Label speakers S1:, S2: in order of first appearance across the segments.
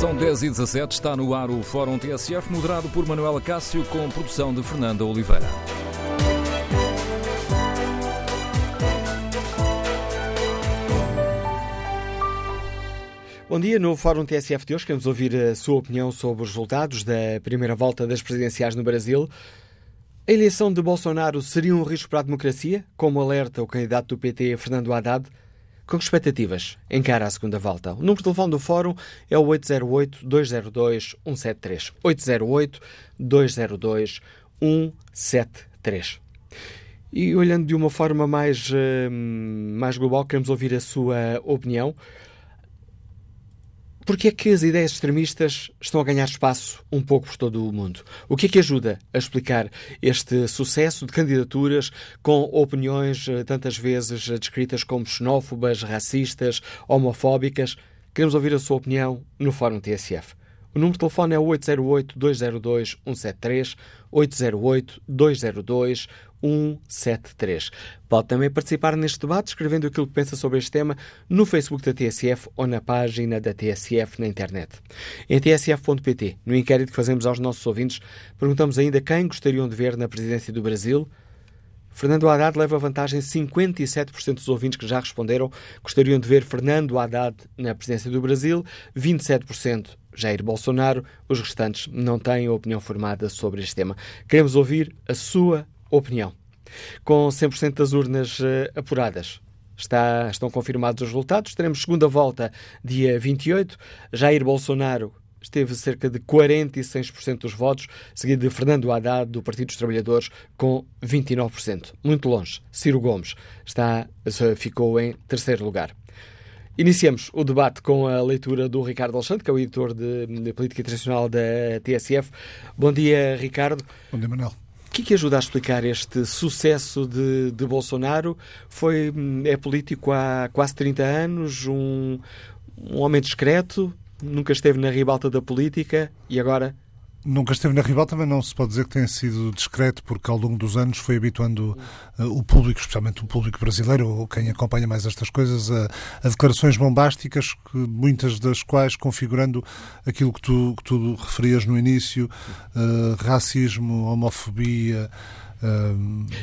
S1: São 10 e 17 está no ar o Fórum TSF, moderado por Manuela Cássio, com produção de Fernanda Oliveira.
S2: Bom dia, no Fórum TSF de hoje queremos ouvir a sua opinião sobre os resultados da primeira volta das presidenciais no Brasil. A eleição de Bolsonaro seria um risco para a democracia, como alerta o candidato do PT, Fernando Haddad? Com que expectativas encara a segunda volta? O número de telefone do Fórum é o 808-202-173. 808-202-173. E olhando de uma forma mais, mais global, queremos ouvir a sua opinião. Porque é que as ideias extremistas estão a ganhar espaço um pouco por todo o mundo? O que é que ajuda a explicar este sucesso de candidaturas com opiniões tantas vezes descritas como xenófobas, racistas, homofóbicas? Queremos ouvir a sua opinião no Fórum TSF. O número de telefone é 808-202-173, 808-202-173. Pode também participar neste debate escrevendo aquilo que pensa sobre este tema no Facebook da TSF ou na página da TSF na internet. Em tsf.pt, no inquérito que fazemos aos nossos ouvintes, perguntamos ainda quem gostariam de ver na presidência do Brasil. Fernando Haddad leva vantagem 57% dos ouvintes que já responderam gostariam de ver Fernando Haddad na presidência do Brasil, 27% Jair Bolsonaro. Os restantes não têm opinião formada sobre este tema. Queremos ouvir a sua opinião. Com 100% das urnas uh, apuradas, está, estão confirmados os resultados. Teremos segunda volta dia 28. Jair Bolsonaro esteve cerca de 46% dos votos, seguido de Fernando Haddad, do Partido dos Trabalhadores, com 29%. Muito longe. Ciro Gomes está, ficou em terceiro lugar. Iniciamos o debate com a leitura do Ricardo Alexandre, que é o editor de, de Política Internacional da TSF. Bom dia, Ricardo.
S3: Bom dia, Manuel.
S2: O que, que ajuda a explicar este sucesso de, de, Bolsonaro? Foi, é político há quase 30 anos, um, um homem discreto, nunca esteve na ribalta da política e agora
S3: Nunca esteve na ribalta, mas não se pode dizer que tenha sido discreto, porque ao longo dos anos foi habituando uh, o público, especialmente o público brasileiro, ou quem acompanha mais estas coisas, a, a, declarações bombásticas, que, muitas das quais configurando aquilo que tu, que tu referias no início, uh, racismo, homofobia,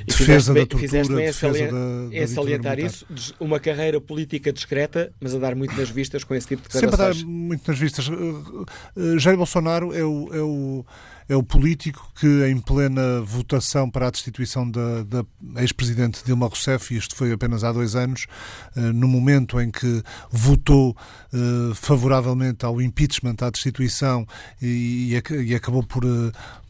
S3: Defesa da tortura,
S2: bem
S3: defesa
S2: salientar,
S3: da, da
S2: é salientar isso, uma carreira política discreta, mas a dar muito nas vistas com esse tipo de
S3: Sempre a dar muito nas vistas. Uh, Jair Bolsonaro é o, é o é o político que, em plena votação para a destituição da, da ex-presidente Dilma Rousseff, e isto foi apenas há dois anos, no momento em que votou favoravelmente ao impeachment, à destituição, e, e acabou por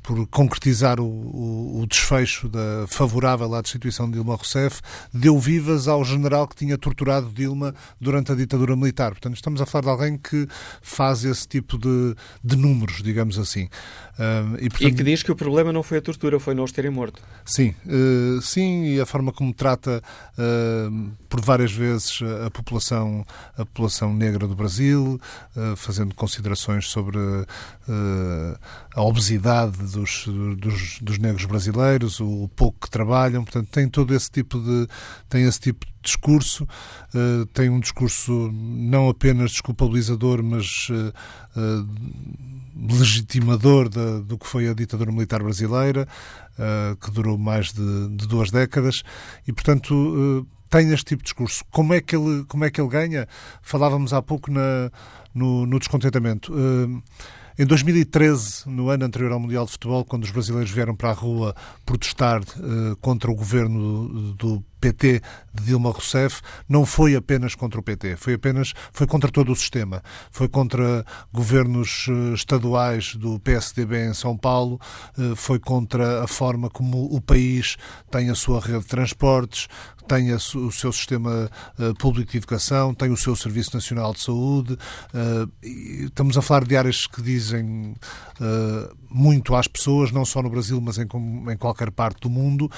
S3: por concretizar o, o, o, desfecho da, favorável à destituição de Dilma Rousseff, deu vivas ao general que tinha torturado Dilma durante a ditadura militar. Portanto, estamos a falar de alguém que faz esse tipo de, de números, digamos assim.
S2: Uh, e, portanto, e, que diz que o problema não foi a tortura, foi não os terem morto.
S3: Sim, uh, sim, e a forma como trata uh, por várias vezes a população, a população negra do Brasil, fazendo considerações sobre a obesidade dos, dos, dos, negros brasileiros, o pouco que trabalham, portanto tem todo esse tipo de tem esse tipo de discurso, uh, tem um discurso não apenas desculpabilizador, mas uh, uh, legitimador da, do que foi a ditadura militar brasileira, que durou mais de, de, duas décadas, e portanto tem este tipo de discurso. Como é que ele, como é que ele ganha? Falávamos há pouco na, no, no descontentamento. Em 2013, no ano anterior ao Mundial de Futebol, quando os brasileiros vieram para a rua protestar uh, contra o governo do PT de Dilma Rousseff não foi apenas contra o PT, foi apenas foi contra todo o sistema, foi contra governos eh, estaduais do PSDB em São Paulo, eh, foi contra a forma como o país tem a sua rede de transportes, tem o seu sistema uh, público de educação, tem o seu Serviço Nacional de Saúde. Estamos a falar de áreas que dizem muito às pessoas, não só no Brasil, mas em, em qualquer parte do mundo.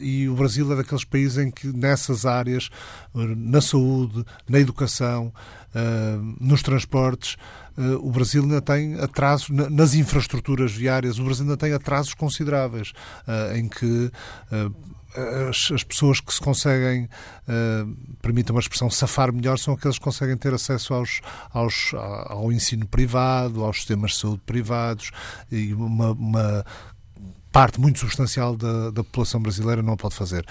S3: e o Brasil é daqueles países em que nessas áreas, na saúde, na educação, nos transportes, o Brasil ainda tem atrasos nas infraestruturas viárias, o Brasil ainda tem atrasos consideráveis, em que as, as, pessoas que se conseguem, uh, permitam uma expressão, safar melhor são aqueles que conseguem ter acesso aos, aos, ao ensino privado, aos sistemas de saúde privados e uma, uma parte muito substancial da, da população brasileira não pode fazer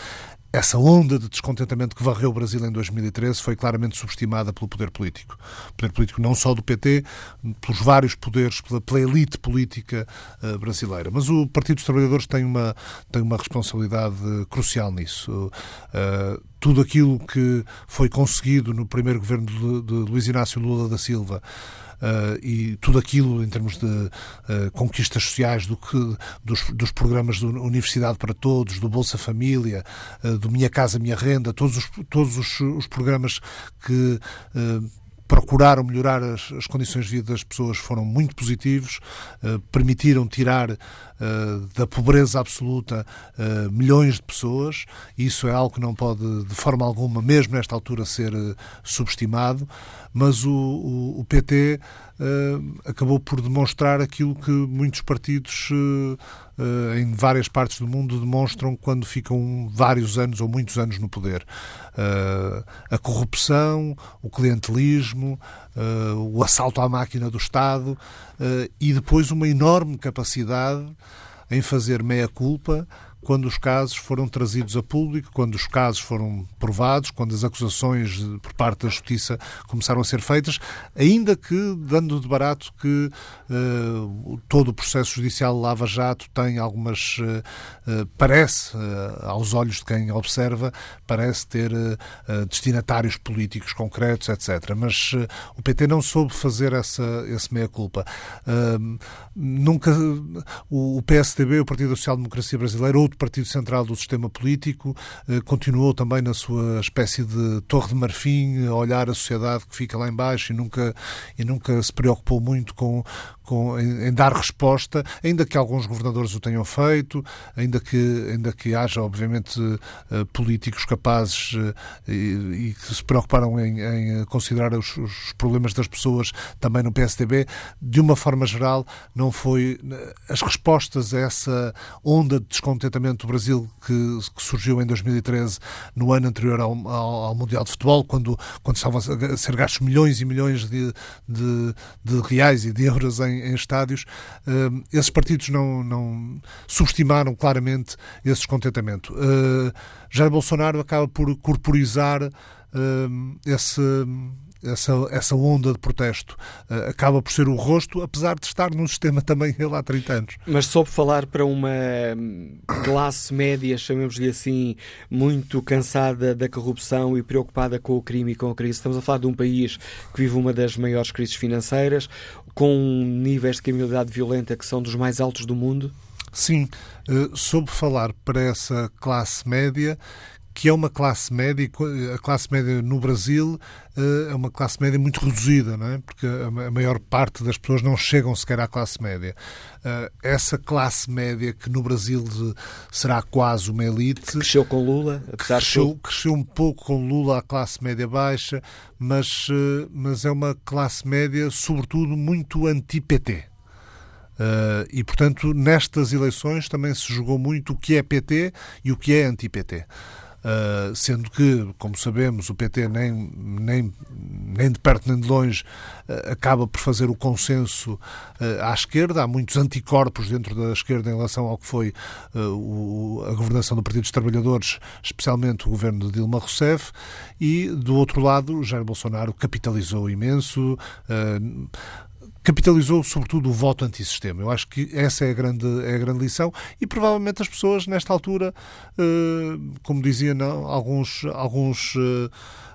S3: essa onda de descontentamento que varreu o Brasil em 2013 foi claramente subestimada pelo poder político. O poder político não só do PT, pelos vários poderes, pela, pela elite política uh, brasileira. Mas o Partido dos Trabalhadores tem uma, tem uma responsabilidade crucial nisso. Uh, tudo aquilo que foi conseguido no primeiro governo de, de Luiz Inácio Lula da Silva uh, e tudo aquilo em termos de uh, conquistas sociais do que, dos, dos programas de Universidade para Todos, do Bolsa Família, uh, do Minha Casa Minha Renda, todos os, todos os, os programas que procuraram melhorar as, as, condições de vida das pessoas foram muito positivos, uh, permitiram tirar uh, da pobreza absoluta uh, milhões de pessoas. Isso é algo que não pode, de forma alguma, mesmo nesta altura, ser subestimado. Mas o, o, o PT acabou por demonstrar aquilo que muitos partidos uh, em várias partes do mundo demonstram quando ficam vários anos ou muitos anos no poder. A corrupção, o clientelismo, o assalto à máquina do Estado e depois uma enorme capacidade em fazer meia-culpa quando os casos foram trazidos a público, quando os casos foram provados, quando as acusações por parte da Justiça começaram a ser feitas, ainda que dando de barato que uh, todo o processo judicial Lava-Jato tem algumas, uh, uh, parece, aos olhos de quem observa, parece ter destinatários políticos concretos, etc. Mas o PT não soube fazer essa, esse meia-culpa. nunca o, o PSDB, o Partido Social Democracia Brasileira, Partido Central do sistema político, eh, continuou também na sua espécie de torre de marfim, a olhar a sociedade que fica lá embaixo e nunca, e nunca se preocupou muito com, com, em, em, dar resposta, ainda que alguns governadores o tenham feito, ainda que, ainda que haja, obviamente, uh, políticos capazes uh, e, e, que se preocuparam em, em considerar os, os, problemas das pessoas também no PSDB, de uma forma geral, não foi. As respostas a essa onda de descontentamento do Brasil que, que surgiu em 2013, no ano anterior ao, ao, ao, Mundial de Futebol, quando, quando estavam a ser gastos milhões e milhões de, de, de reais e de euros em em, estádios, uh, esses partidos não, não subestimaram claramente esse descontentamento. Uh, Jair Bolsonaro acaba por corporizar uh, esse essa, essa onda de protesto uh, acaba por ser o rosto, apesar de estar num sistema também ele há 30 anos.
S2: Mas soube falar para uma hum, classe média, chamemos-lhe assim, muito cansada da corrupção e preocupada com o crime e com a crise. Estamos a falar de um país que vive uma das maiores crises financeiras, com níveis de criminalidade violenta que são dos mais altos do mundo?
S3: Sim, uh, soube falar para essa classe média que é uma classe média, a classe média no Brasil eh, é uma classe média muito reduzida, não é? porque a maior parte das pessoas não chegam sequer à classe média. Eh, essa classe média que no Brasil será quase uma elite. Que
S2: cresceu com Lula,
S3: apesar cresceu, de cresceu um pouco com Lula a classe média baixa, mas, eh, mas é uma classe média, sobretudo, muito anti-PT. Uh, e, portanto, nestas eleições também se jogou muito o que é PT e o que é anti-PT. Uh, sendo que, como sabemos, o PT nem, nem, nem de perto nem de longe uh, acaba por fazer o consenso uh, à esquerda. Há muitos anticorpos dentro da esquerda em relação ao que foi a governação do Partido dos Trabalhadores, especialmente o governo de Dilma Rousseff, e do outro lado, Jair Bolsonaro capitalizou imenso capitalizou sobretudo o voto antissistema. Eu acho que essa é a grande, é a grande lição e provavelmente as pessoas nesta altura, eh, como dizia não, alguns, alguns eh,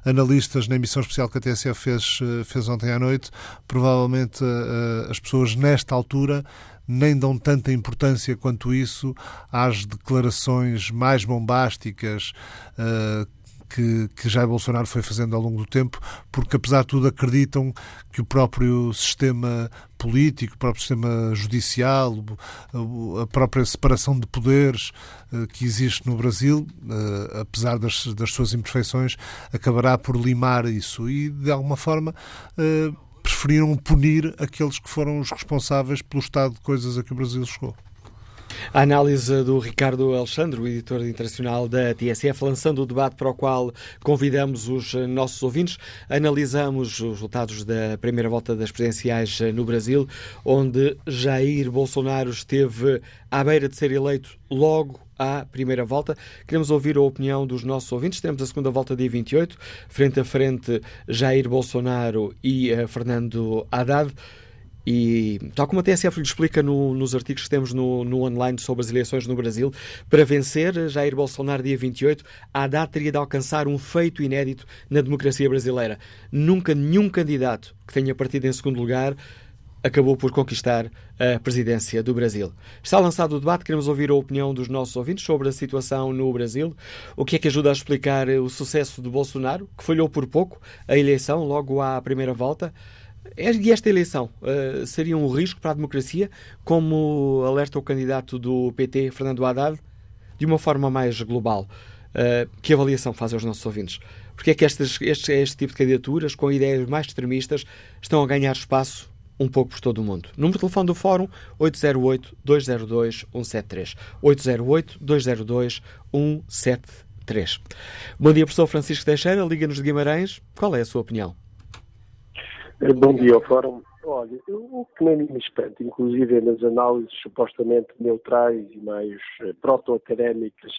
S3: analistas na emissão especial que a TSF fez, eh, fez ontem à noite, provavelmente as pessoas nesta altura nem dão tanta importância quanto isso às declarações mais bombásticas que, que Jair Bolsonaro foi fazendo ao longo do tempo, porque apesar de tudo acreditam que o próprio sistema político, o próprio sistema judicial, a própria separação de poderes eh, que existe no Brasil, eh, apesar das, das suas imperfeições, acabará por limar isso e, de alguma forma, eh, preferiram punir aqueles que foram os responsáveis pelo estado de coisas a que o Brasil chegou.
S2: A análise do Ricardo Alexandre, o editor internacional da TSF, lançando o debate para o qual convidamos os nossos ouvintes. Analisamos os resultados da primeira volta das presidenciais no Brasil, onde Jair Bolsonaro esteve à beira de ser eleito logo à primeira volta. Queremos ouvir a opinião dos nossos ouvintes. Temos a segunda volta dia 28, frente a frente Jair Bolsonaro e uh, Fernando Haddad. E, tal como a TSF lhe explica no, nos artigos que temos no, no, online sobre as eleições no Brasil, para vencer Jair Bolsonaro dia 28, a Haddad teria de alcançar um feito inédito na democracia brasileira. Nunca nenhum candidato que tenha partido em segundo lugar acabou por conquistar a presidência do Brasil. Está lançado o debate, queremos ouvir a opinião dos nossos ouvintes sobre a situação no Brasil, o que é que ajuda a explicar o sucesso de Bolsonaro, que falhou por pouco a eleição logo à primeira volta. E esta eleição uh, seria um risco para a democracia, como alerta o candidato do PT, Fernando Haddad, de uma forma mais global? Uh, que avaliação fazem os nossos ouvintes? Porque é que estes, este, este tipo de candidaturas, com ideias mais extremistas, estão a ganhar espaço um pouco por todo o mundo. Número de telefone do Fórum 808-202-173. 808-202-173. Bom dia, professor Francisco Teixeira, Liga-nos de Guimarães. Qual é a sua opinião?
S4: Eh, bom dia ao Fórum. Olha, o que nem me espanta, inclusive nas análises supostamente neutrais e mais eh, proto-académicas,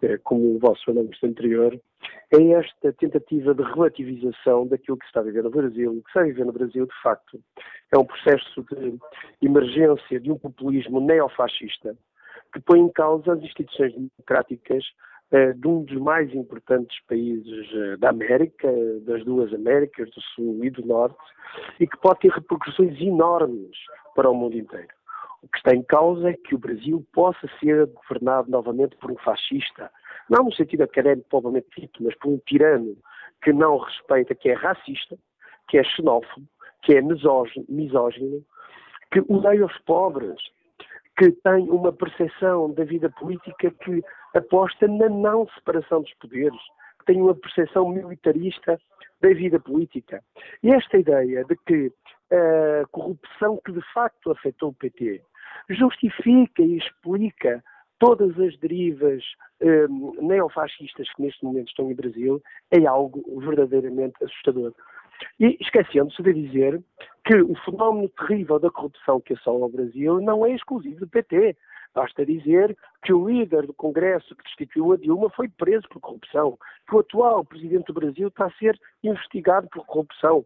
S4: eh, como o vosso anúncio anterior, é esta tentativa de relativização daquilo que se está a viver no Brasil. O que se está a viver no Brasil, de facto, é um processo de emergência de um populismo neofascista que põe em causa as instituições democráticas de um dos mais importantes países eh, da América, das duas Américas, do Sul e do Norte, e que pode ter repercussões enormes para o mundo inteiro. O que está em causa é que o Brasil possa ser governado novamente por um fascista, não no sentido académico provavelmente dito, mas por um tirano que não respeita, que é racista, que é xenófobo, que é misógino, que odeia os pobres, que tem uma percepção da vida política que aposta na não separação dos poderes, que tem uma percepção militarista da vida política. E esta ideia de que a corrupção que de facto afetou o PT justifica e explica todas as derivas um, neofascistas que neste momento estão em Brasil é algo verdadeiramente assustador. E esquecendo-se de dizer que o fenómeno terrível da corrupção que assola o Brasil não é exclusivo do PT. Basta dizer que o líder do Congresso que destituiu a Dilma foi preso por corrupção, que o atual presidente do Brasil está a ser investigado por corrupção,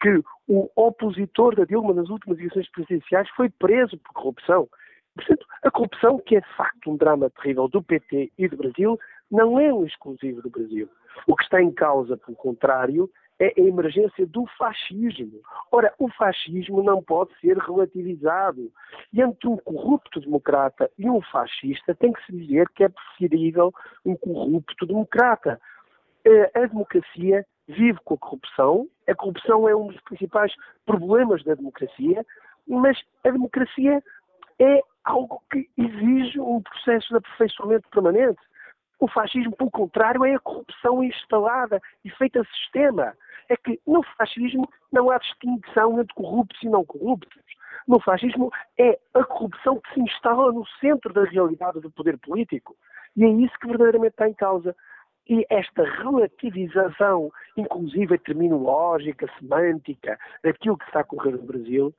S4: que o opositor da Dilma nas últimas eleições presidenciais foi preso por corrupção. Portanto, a corrupção, que é de facto um drama terrível do PT e do Brasil, não é um exclusivo do Brasil. O que está em causa, pelo contrário, é a emergência do fascismo. Ora, o fascismo não pode ser relativizado. E entre um corrupto democrata e um fascista tem que se dizer que é preferível um corrupto democrata. Eh, a democracia vive com a corrupção, a corrupção é um dos principais problemas da democracia, mas a democracia é algo que exige um processo de aperfeiçoamento permanente. O fascismo, pelo contrário, é a corrupção instalada e feita sistema. É que no fascismo não há distinção entre corruptos e não corruptos. No fascismo é a corrupção que se instala no centro da realidade do poder político. E é isso que verdadeiramente está em causa. E esta relativização, inclusive terminológica, semântica, daquilo que está a ocorrer no Brasil,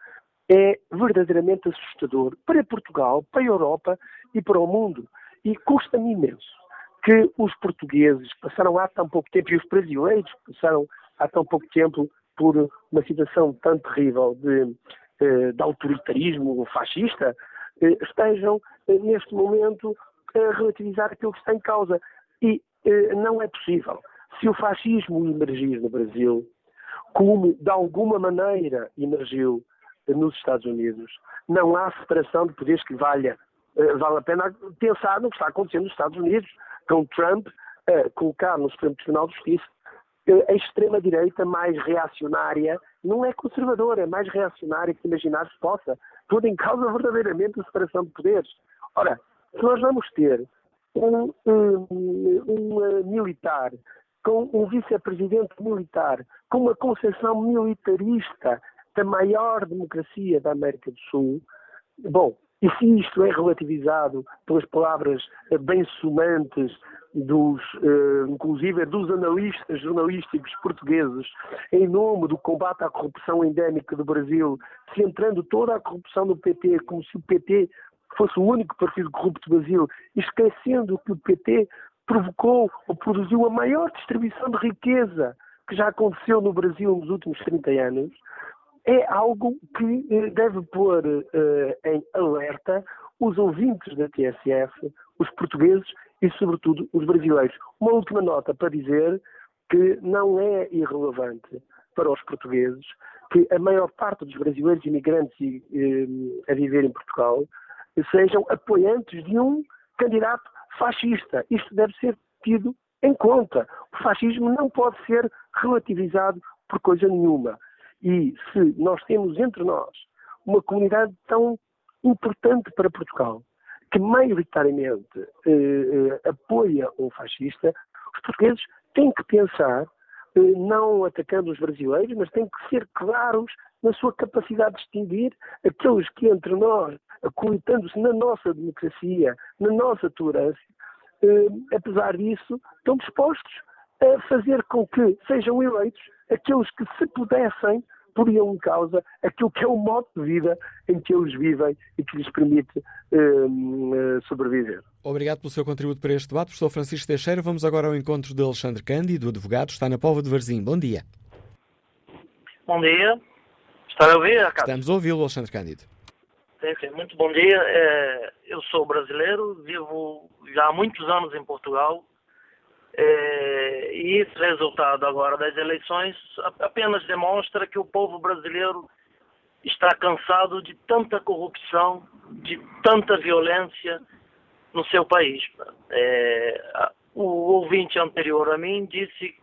S4: é verdadeiramente assustador para Portugal, para a Europa e para o mundo. E custa-me imenso que os portugueses passaram há tão pouco tempo, e os brasileiros passaram há tão pouco tempo por uma situação tão terrível de, eh, de autoritarismo fascista, eh, estejam eh, neste momento a relativizar aquilo que está em causa. E não é possível. Se o fascismo emergir no Brasil, como de alguma maneira emergiu nos Estados Unidos, não há separação de poderes que valha. Vale a pena pensar no que está acontecendo nos Estados Unidos, com Trump a colocar no Supremo Tribunal de Justiça a extrema-direita mais reacionária, não é conservadora, é mais reacionária que imaginar se possa, tudo em causa verdadeiramente a separação de poderes. Ora, se nós vamos ter um, um, um militar com um vice-presidente militar, com uma concepção militarista da maior democracia da América do Sul, bom, E se isto é relativizado pelas palavras bem sumantes dos, eh, inclusive dos analistas jornalísticos portugueses, em nome do combate à corrupção endémica do Brasil, centrando toda a corrupção no PT, como se o PT fosse o único partido corrupto do Brasil, esquecendo que o PT provocou ou produziu a maior distribuição de riqueza que já aconteceu no Brasil nos últimos 30 anos, é algo que eh, deve pôr eh, em alerta os ouvintes da TSF, os portugueses e, sobretudo, os brasileiros. Uma última nota para dizer que não é irrelevante para os portugueses que a maior parte dos brasileiros imigrantes eh, a viver em Portugal sejam apoiantes de um candidato fascista. Isto deve ser tido em conta. O fascismo não pode ser relativizado por coisa nenhuma. E se nós temos entre nós uma comunidade tão importante para Portugal, que maioritariamente eh, eh, apoia um fascista, os portugueses têm que pensar, eh, não atacando os brasileiros, mas têm que ser claros na sua capacidade de distinguir aqueles que entre nós, acolitando-se na nossa democracia, na nossa tolerância, eh, apesar disso, estão dispostos a fazer com que sejam eleitos aqueles que, se pudessem, poriam em causa aquilo que é o modo de vida em que eles vivem e que lhes permite uh, sobreviver.
S2: Obrigado pelo seu contributo para este debate, professor Francisco Teixeira. Vamos agora ao encontro de Alexandre Cândido, advogado, está na Pova de Varzim. Bom dia.
S5: Bom dia. Está a ouvir,
S2: Carlos? Estamos a ouvi-lo, Alexandre Cândido.
S5: Sim, sim. Muito bom dia. É, eu sou brasileiro, vivo já há muitos anos em Portugal. É, e esse resultado agora das eleições apenas demonstra que o povo brasileiro está cansado de tanta corrupção, de tanta violência no seu país. É, o ouvinte anterior a mim disse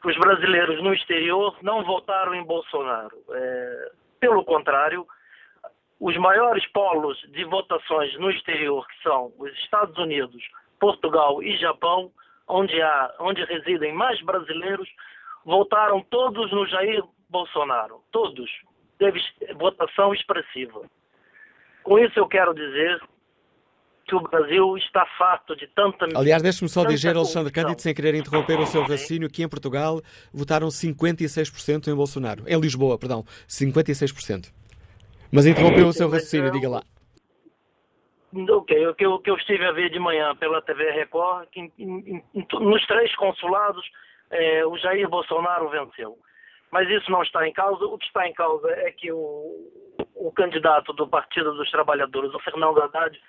S5: que os brasileiros no exterior não votaram em Bolsonaro. É, pelo contrário, os maiores polos de votações no exterior, que são os Estados Unidos, Portugal e Japão, onde, há, onde residem mais brasileiros, votaram todos no Jair Bolsonaro. Todos. Teve votação expressiva. Com isso eu quero dizer que o Brasil está farto de tanta...
S2: Aliás, deixe-me só dizer, Alexandre Cândido, sem querer interromper o seu raciocínio, que em Portugal votaram 56% em Bolsonaro. Em Lisboa, perdão, 56%. Mas interrompeu o seu raciocínio, diga lá.
S5: Ok, o que, eu, que eu estive a ver de manhã pela TV Record, que em, em, em, nos três consulados é, o Jair Bolsonaro venceu. Mas isso não está em causa. O que está em causa é que o, o candidato do Partido dos Trabalhadores, o Fernando Haddad,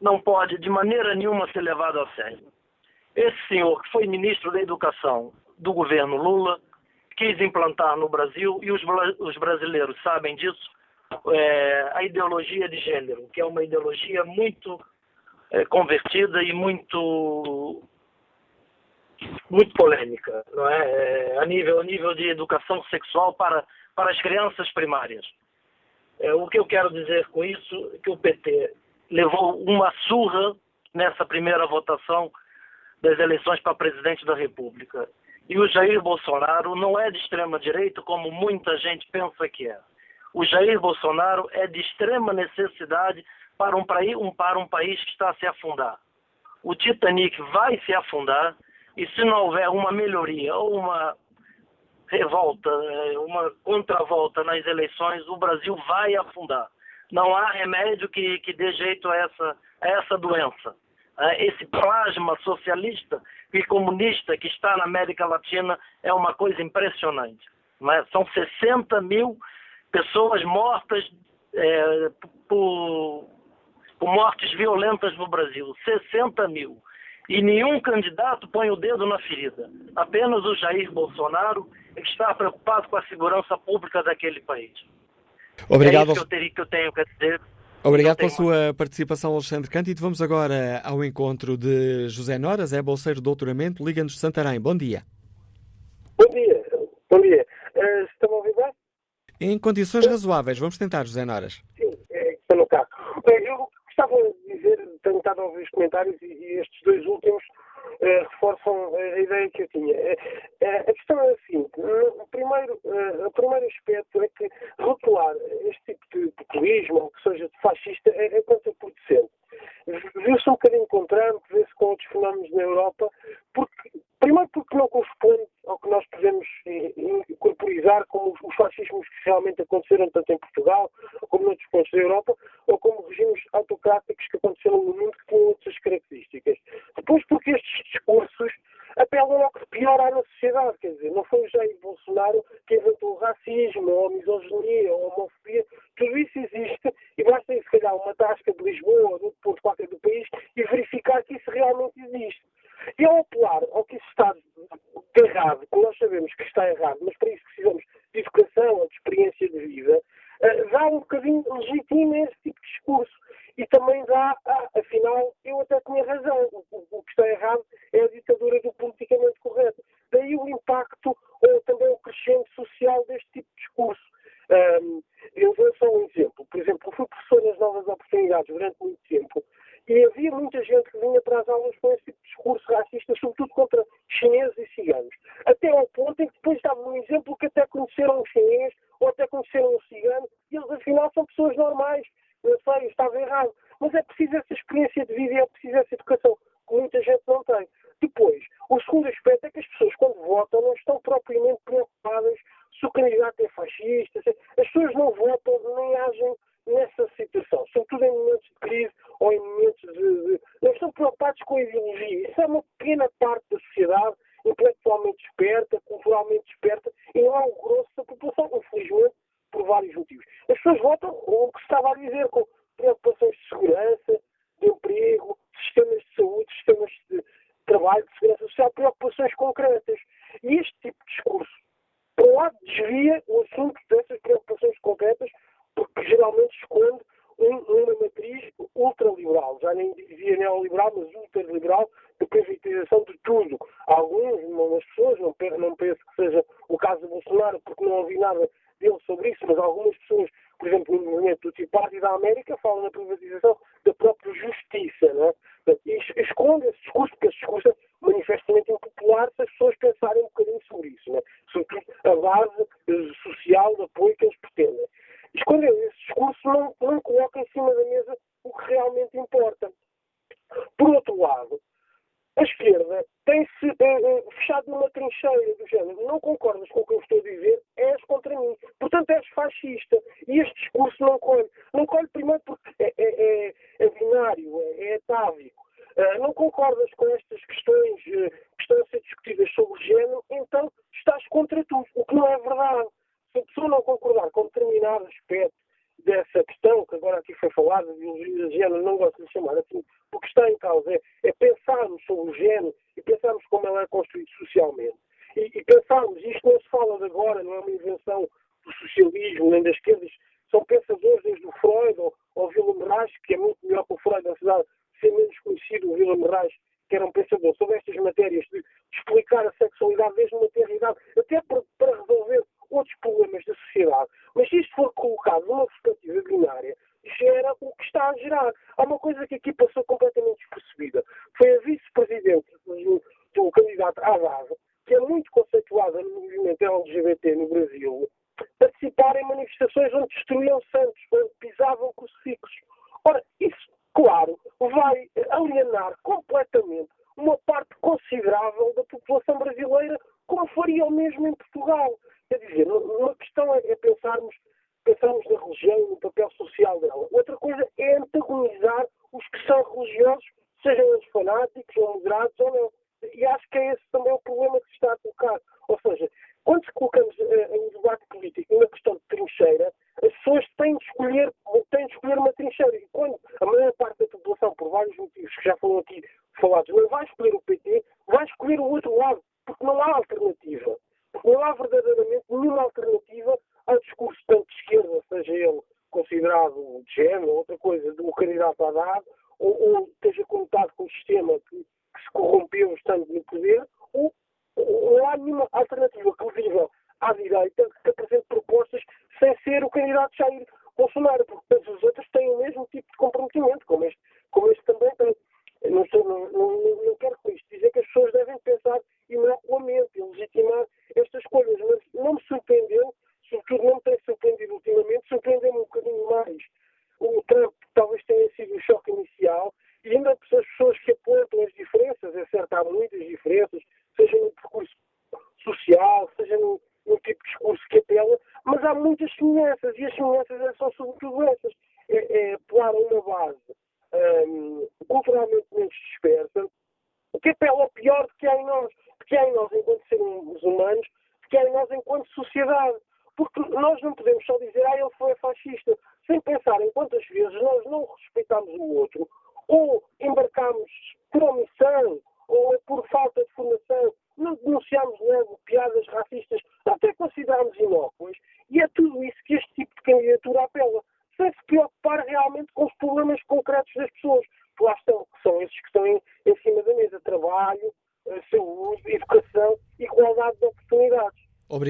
S5: não pode de maneira nenhuma ser levado a sério. Esse senhor, que foi ministro da Educação do governo Lula, quis implantar no Brasil, e os, os brasileiros sabem disso, é, a ideologia de gênero, que é uma ideologia muito é, convertida e muito muito polêmica, não é? é? a nível a nível de educação sexual para para as crianças primárias. É, o que eu quero dizer com isso é que o PT levou uma surra nessa primeira votação das eleições para presidente da República. E o Jair Bolsonaro não é de extrema direita como muita gente pensa que é o Jair Bolsonaro é de extrema necessidade para um, para um país que está a se afundar. O Titanic vai se afundar e se não houver uma melhoria ou uma revolta, eh, uma contravolta nas eleições, o Brasil vai afundar. Não há remédio que, que dê jeito a essa, a essa doença. Eh, esse plasma socialista e comunista que está na América Latina é uma coisa impressionante. São 60 mil pessoas mortas é, por, por mortes violentas no Brasil, 60 mil. E nenhum candidato põe o dedo na ferida. Apenas o Jair Bolsonaro é que está preocupado com a segurança pública daquele país.
S2: Obrigado. É
S5: isso que eu, teria, que eu tenho que dizer.
S2: Obrigado pela sua participação, Alexandre Cândido. Vamos agora ao encontro de José Noras, é bolseiro de doutoramento, Liga-nos de Santarém. Bom dia.
S6: Bom dia. Bom dia. Uh, estão a ouvir bem?
S2: Em condições razoáveis, vamos tentar, José Noras.
S6: Sim, é, está é no caso. Eu gostava de dizer, tenho estado a ouvir os comentários e, e estes dois últimos eh, reforçam a ideia que eu tinha. Eh, eh, a questão é a seguinte: o primeiro, o primeiro aspecto é que rotular este tipo de populismo, ou que seja de fascista, é, é contraproducente. Viu-se um bocadinho contrário, que vê-se com outros fenómenos na Europa, porque, primeiro porque não corresponde categorizar como os fascismos que realmente aconteceram tanto em Portugal como noutros pontos da Europa, ou como regimes autocráticos que aconteceram no mundo que outras características. Depois, porque estes discursos apelam ao que pior há na sociedade, quer dizer, não foi o Jair Bolsonaro que inventou o racismo, ou a misoginia, ou a homofobia, tudo isso existe e basta ir, se calhar, uma tasca de Lisboa ou de outro ponto qualquer do país e verificar que isso realmente existe. E ao apelar ao que isso está errado, que nós sabemos que está errado, mas para isso precisamos de educação ou de experiência de vida, uh, dá um bocadinho legitima esse tipo de discurso. E também dá, ah, afinal, eu até tinha razão. O, o, o, que está errado é a ditadura do politicamente correto. Daí o impacto ou também o crescente social deste tipo de discurso. Um, eu dou só um exemplo. Por exemplo, eu fui professor nas novas oportunidades durante muito tempo e havia muita gente que vinha para as aulas com esse tipo de discurso racista, sobretudo contra chineses e ciganos. Até ao ponto em que depois dava um exemplo que até conheceram um chinês ou até conheceram um cigano e eles afinal são pessoas normais. Eu sei, estava errado. Mas é preciso essa experiência de vida e é preciso essa educação que muita gente não tem. Depois, o segundo aspecto é que as pessoas, quando votam, não estão propriamente preocupadas se o candidato é fascista. As pessoas não votam nem agem nessa situação, sobretudo em momentos de crise ou em momentos de, não estão preocupados com a ideologia. Isso é uma pequena parte sociedade intelectualmente esperta, culturalmente esperta, e não é o grosso da população, infelizmente, por vários motivos. As pessoas votam o que se estava a dizer, com preocupações de segurança, de emprego, sistemas de saúde, sistemas de trabalho, de segurança social, preocupações concretas. E este tipo de discurso, por um lado, desvia o assunto dessas preocupações concretas porque geralmente esconde um, uma matriz ultraliberal, já nem dizia neoliberal, mas ultraliberal, de privatização de tudo. Alguns, umas pessoas, não, não penso que seja o caso do Bolsonaro, porque não ouvi nada dele sobre isso, mas algumas pessoas, por exemplo, no movimento do Tea Party da América, falam na privatização da própria justiça. Não é? E esconde esse discurso, porque esse discurso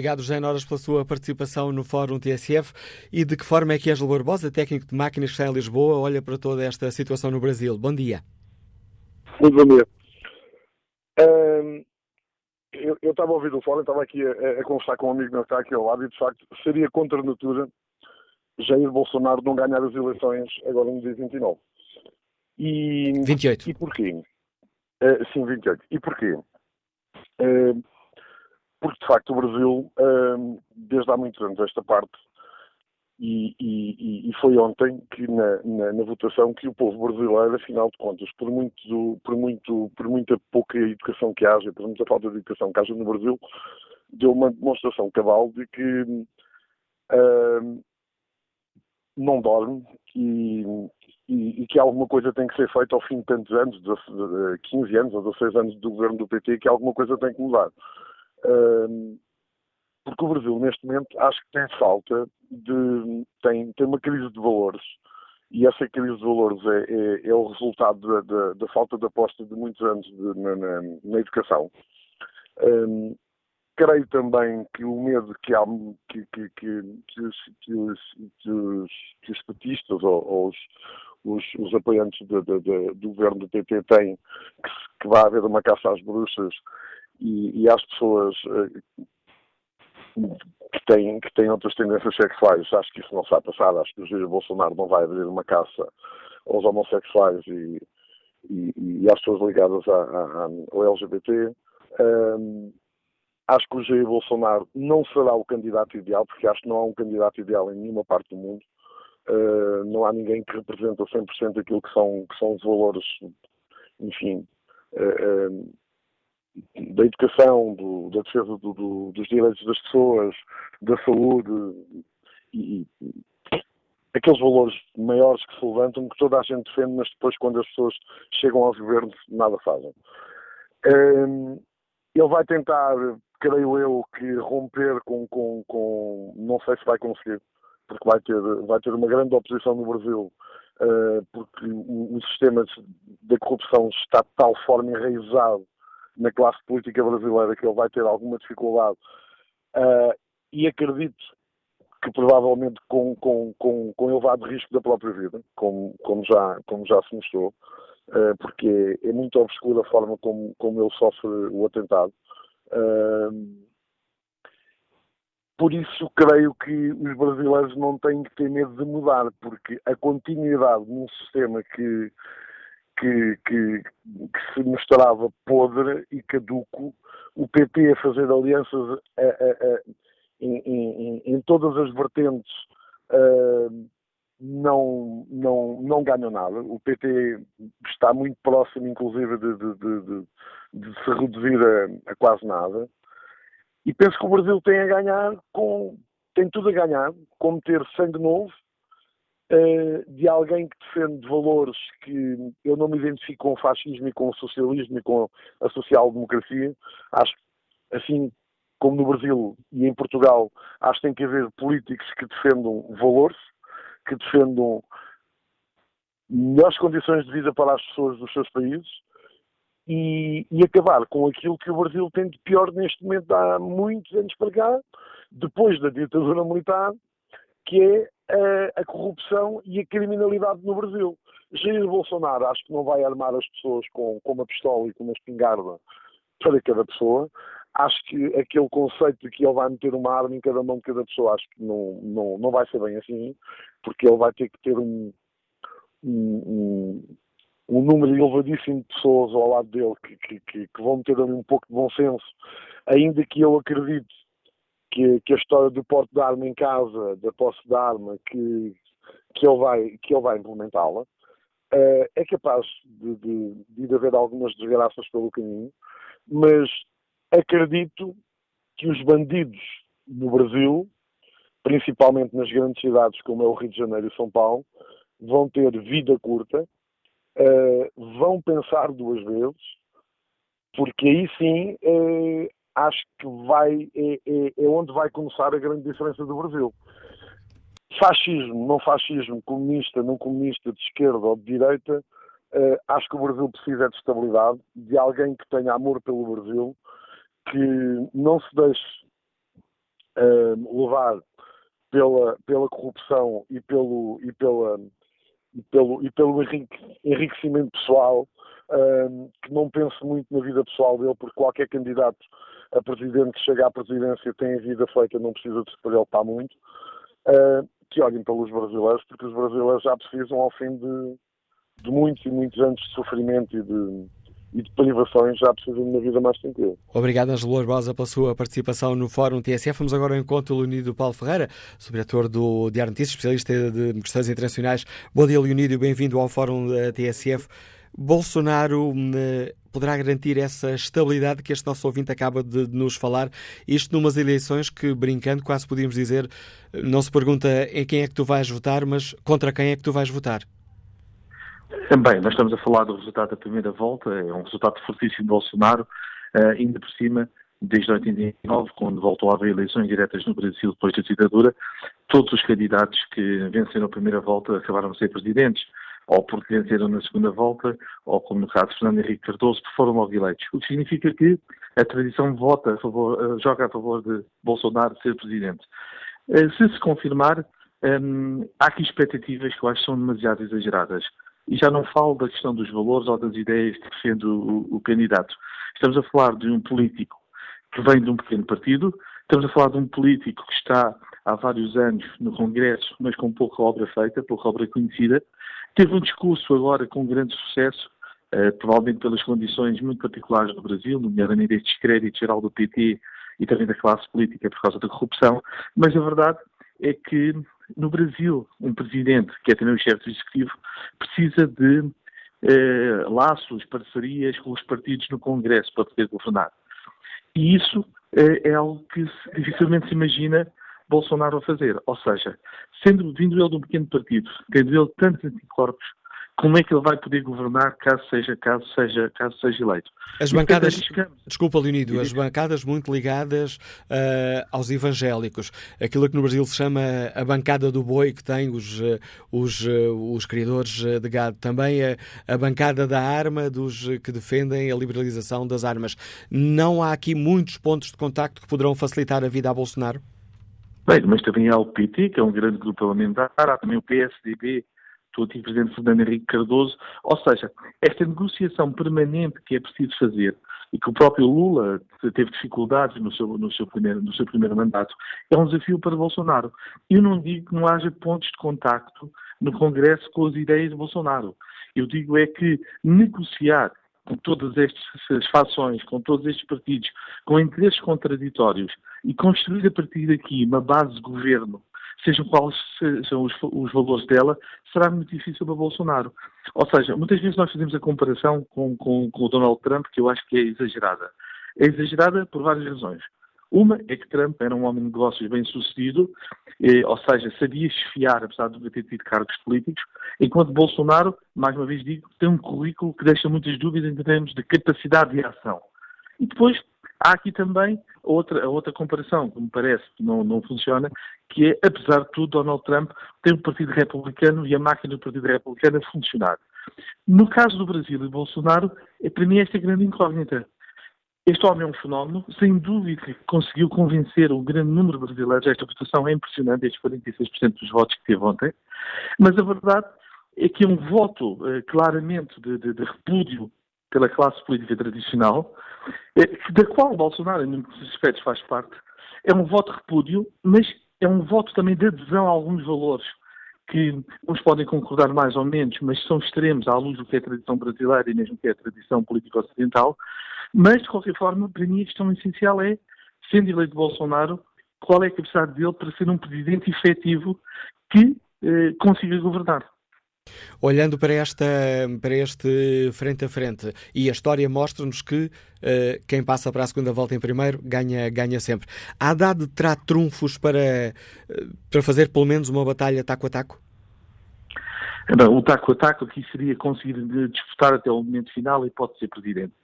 S2: Obrigado, José Noras, pela sua participação no Fórum TSF. E de que forma é que Ângelo Barbosa, técnico de máquinas que está em Lisboa, olha para toda esta situação no Brasil? Bom dia.
S7: Muito bom dia. Um, eu, eu, estava a ouvir o fórum, estava aqui a, a, conversar com um amigo meu que está aqui ao lado e, de facto, seria contra a natura Jair Bolsonaro não ganhar as eleições agora no dia 29.
S2: E, 28.
S7: E porquê? Uh, sim, 28. E porquê? Uh, facto, o Brasil, uh, desde há muitos anos, esta parte, e, e, e foi ontem que na, na, na, votação que o povo brasileiro, afinal de contas, por, muito, por, muito, por muita pouca educação que haja, por muita falta de educação que haja no Brasil, deu uma demonstração cabal de que uh, não dorme e, e, e, que alguma coisa tem que ser feita ao fim de tantos anos, de 15 anos ou 16 anos do governo do PT, que alguma coisa tem que mudar. Porque o Brasil, neste momento, acho que tem falta de. tem, tem uma crise de valores. E essa crise de valores é, é, é o resultado da, da, da, falta de aposta de muitos anos de, na, na, na, educação. Um, creio também que o medo que, há, que, que, que, que, os, os, os petistas ou, ou os, os, os, apoiantes de, de, de, do governo do PT têm, que, que vai haver uma caça às bruxas e, e às pessoas eh, que têm, que têm outras tendências sexuais. Acho que isso não está passado. Acho que o Jair Bolsonaro não vai abrir uma caça aos homossexuais e, e, e às pessoas ligadas ao LGBT. Um, acho que o Jair Bolsonaro não será o candidato ideal, porque acho que não há um candidato ideal em nenhuma parte do mundo. Uh, não há ninguém que representa 100% aquilo que são, que são os valores, enfim, uh, uh, da educação, do, da defesa do, do, dos direitos das pessoas, da saúde e, e, aqueles valores maiores que se levantam, que toda a gente defende, mas depois quando as pessoas chegam aos governos nada fazem. Um, ele vai tentar, creio eu, que romper com, com, com, não sei se vai conseguir, porque vai ter, vai ter uma grande oposição no Brasil, uh, porque o, o sistema da corrupção está de tal forma enraizado na classe política brasileira que ele vai ter alguma dificuldade uh, e acredito que provavelmente com, com, com, com elevado risco da própria vida, como, como, já, como já se mostrou, uh, porque é, muito obscura a forma como, como ele sofre o atentado. Uh, por isso creio que os brasileiros não têm que ter medo de mudar, porque a continuidade num sistema que que, que, que, se mostrava podre e caduco, o PT a fazer alianças a, a, a, em, em, em, todas as vertentes uh, não, não, não ganham nada. O PT está muito próximo, inclusive, de, de, de, de se reduzir a, quase nada. E penso que o Brasil tem a ganhar com tem tudo a ganhar, como ter sangue novo de alguém que defende valores que eu não me identifico com o fascismo e com o socialismo e com a social-democracia. Acho, assim como no Brasil e em Portugal, acho que tem que haver políticos que defendam valores, que defendam melhores condições de vida para as pessoas dos seus países e, e, acabar com aquilo que o Brasil tem de pior neste momento há muitos anos para cá, depois da ditadura militar, que é a, a, corrupção e a criminalidade no Brasil. Jair Bolsonaro acho que não vai armar as pessoas com, com uma pistola e com uma espingarda para cada pessoa. Acho que aquele conceito de que ele vai meter uma arma em cada mão de cada pessoa, acho que não, não, não vai ser bem assim, porque ele vai ter que ter um, um, um, um número elevadíssimo de pessoas ao lado dele que, que, que, que vão ter ali um pouco de bom senso, ainda que eu acredite que, que, a história do porte de arma em casa, da posse de arma, que, que ele vai, que ele vai implementá-la, uh, é capaz de, de, de haver algumas desgraças pelo caminho, mas acredito que os bandidos no Brasil, principalmente nas grandes cidades como é o Rio de Janeiro e São Paulo, vão ter vida curta, uh, vão pensar duas vezes, porque aí sim uh, acho que vai, é, é, é, onde vai começar a grande diferença do Brasil. Fascismo, não fascismo, comunista, não comunista, de esquerda ou de direita, uh, acho que o Brasil precisa de estabilidade, de alguém que tenha amor pelo Brasil, que não se deixe uh, levar pela, pela corrupção e pelo, e pela, e pelo, e pelo enriquecimento pessoal, que não pense muito na vida pessoal dele, porque qualquer candidato a presidente que chega à presidência tem a vida feita, não precisa de se preocupar muito, uh, que olhem pelos brasileiros, porque os brasileiros já precisam, ao fim de, de muitos e muitos anos de sofrimento e de, e de privações já precisam de uma vida mais tranquila.
S2: Obrigado, Ângelo Barbosa, pela sua participação no Fórum TSF. Vamos agora ao encontro do Leonídio Paulo Ferreira, subdiretor do Diário Notícias, especialista de questões internacionais. Bom dia, Leonídio, bem-vindo ao Fórum da TSF. Bolsonaro eh, poderá garantir essa estabilidade que este nosso ouvinte acaba de nos falar, isto numas eleições que, brincando, quase podíamos dizer, não se pergunta em quem é que tu vais votar, mas contra quem é que tu vais votar.
S8: Bem, nós estamos a falar do resultado da primeira volta, é um resultado fortíssimo de Bolsonaro, uh, ainda por cima, desde 89, quando voltou a haver eleições diretas no Brasil depois da ditadura, todos os candidatos que venceram a primeira volta acabaram de ser presidentes, ou porque venceram na segunda volta, ou como no caso de Fernando Henrique Cardoso, foram logo eleitos. O que significa que a tradição vota a favor, uh, joga a favor de Bolsonaro ser presidente. Uh, se se confirmar, um, há aqui expectativas que eu acho que são demasiado exageradas. E já não falo da questão dos valores ou das ideias que defende o, o candidato. Estamos a falar de um político que vem de um pequeno partido, estamos a falar de um político que está há vários anos no Congresso, mas com pouca obra feita, pouca obra conhecida. Teve um discurso agora com grande sucesso, eh, provavelmente pelas condições muito particulares do Brasil, nomeadamente este descrédito geral do PT e também da classe política por causa da corrupção, mas a verdade é que no Brasil, um presidente, que é também o chefe do executivo, precisa de eh, laços, parcerias com os partidos no Congresso para poder governar. E isso eh, é algo que dificilmente se imagina Bolsonaro a fazer. Ou seja, sendo vindo ele de um pequeno partido, tendo ele tantos anticorpos, como é que ele vai poder governar caso seja, caso seja, caso seja eleito.
S2: As bancadas, desculpa, Leonido, as bancadas muito ligadas uh, aos evangélicos, aquilo que no Brasil se chama a bancada do boi, que tem os, uh, os, uh, os criadores de gado, também a, a bancada da arma, dos que defendem a liberalização das armas. Não há aqui muitos pontos de contacto que poderão facilitar a vida a Bolsonaro?
S8: Bem, mas também há o PT, que é um grande grupo parlamentar, há também o PSDB, do antigo presidente Fernando Henrique Cardoso. Ou seja, esta negociação permanente que é preciso fazer e que o próprio Lula teve dificuldades no seu, no seu, primeiro, no seu primeiro mandato, é um desafio para Bolsonaro. Eu não digo que não haja pontos de contacto no Congresso com as ideias de Bolsonaro. Eu digo é que negociar com todas estas fações, com todos estes partidos, com interesses contraditórios e construir a partir daqui uma base de governo sejam quais sejam os, os, valores dela, será muito difícil para Bolsonaro. Ou seja, muitas vezes nós fazemos a comparação com, com, com o Donald Trump, que eu acho que é exagerada. É exagerada por várias razões. Uma é que Trump era um homem de negócios bem sucedido, eh, ou seja, sabia esfiar, apesar de ter tido cargos políticos, enquanto Bolsonaro, mais uma vez digo, tem um currículo que deixa muitas dúvidas em termos de capacidade de ação. E depois Há aqui também outra, outra comparação que me parece que não, não funciona, que é, apesar de tudo, Donald Trump tem o Partido Republicano e a máquina do Partido Republicano a funcionar. No caso do Brasil e Bolsonaro, é para mim esta é grande incógnita. Este homem é um fenómeno, sem dúvida que conseguiu convencer um grande número de brasileiros. Esta votação é impressionante, estes 46% dos votos que teve ontem. Mas a verdade é que é um voto eh, claramente de, de, de repúdio pela classe política tradicional, eh, da qual Bolsonaro, em muitos aspectos, faz parte, é um voto de repúdio, mas é um voto também de adesão a alguns valores que uns podem concordar mais ou menos, mas são extremos à luz do que é a tradição brasileira e mesmo que é a tradição política ocidental. Mas, de qualquer forma, para mim a questão essencial é, sendo eleito Bolsonaro, qual é a capacidade dele para ser um presidente efetivo que eh, consiga governar.
S2: Olhando para, esta, para este frente a frente, e a história mostra-nos que uh, quem passa para a segunda volta em primeiro ganha, ganha sempre. A Haddad terá trunfos para, uh, para fazer pelo menos uma batalha taco a taco?
S8: O taco a taco aqui seria conseguir disputar até o momento final e pode ser presidente.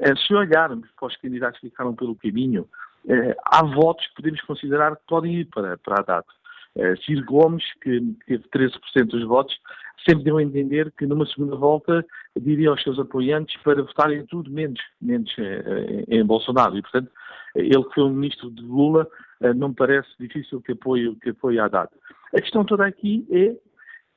S8: Uh, se olharmos para os candidatos que ficaram pelo caminho, há votos que podemos considerar que podem ir para, para Haddad. Uh, Ciro Gomes, que teve 13% dos votos, sempre deu a entender que numa segunda volta diria aos seus apoiantes para votarem tudo menos, menos em Bolsonaro. E, portanto, ele que foi um ministro de Lula, não me parece difícil que apoie, que apoie a Haddad. A questão toda aqui é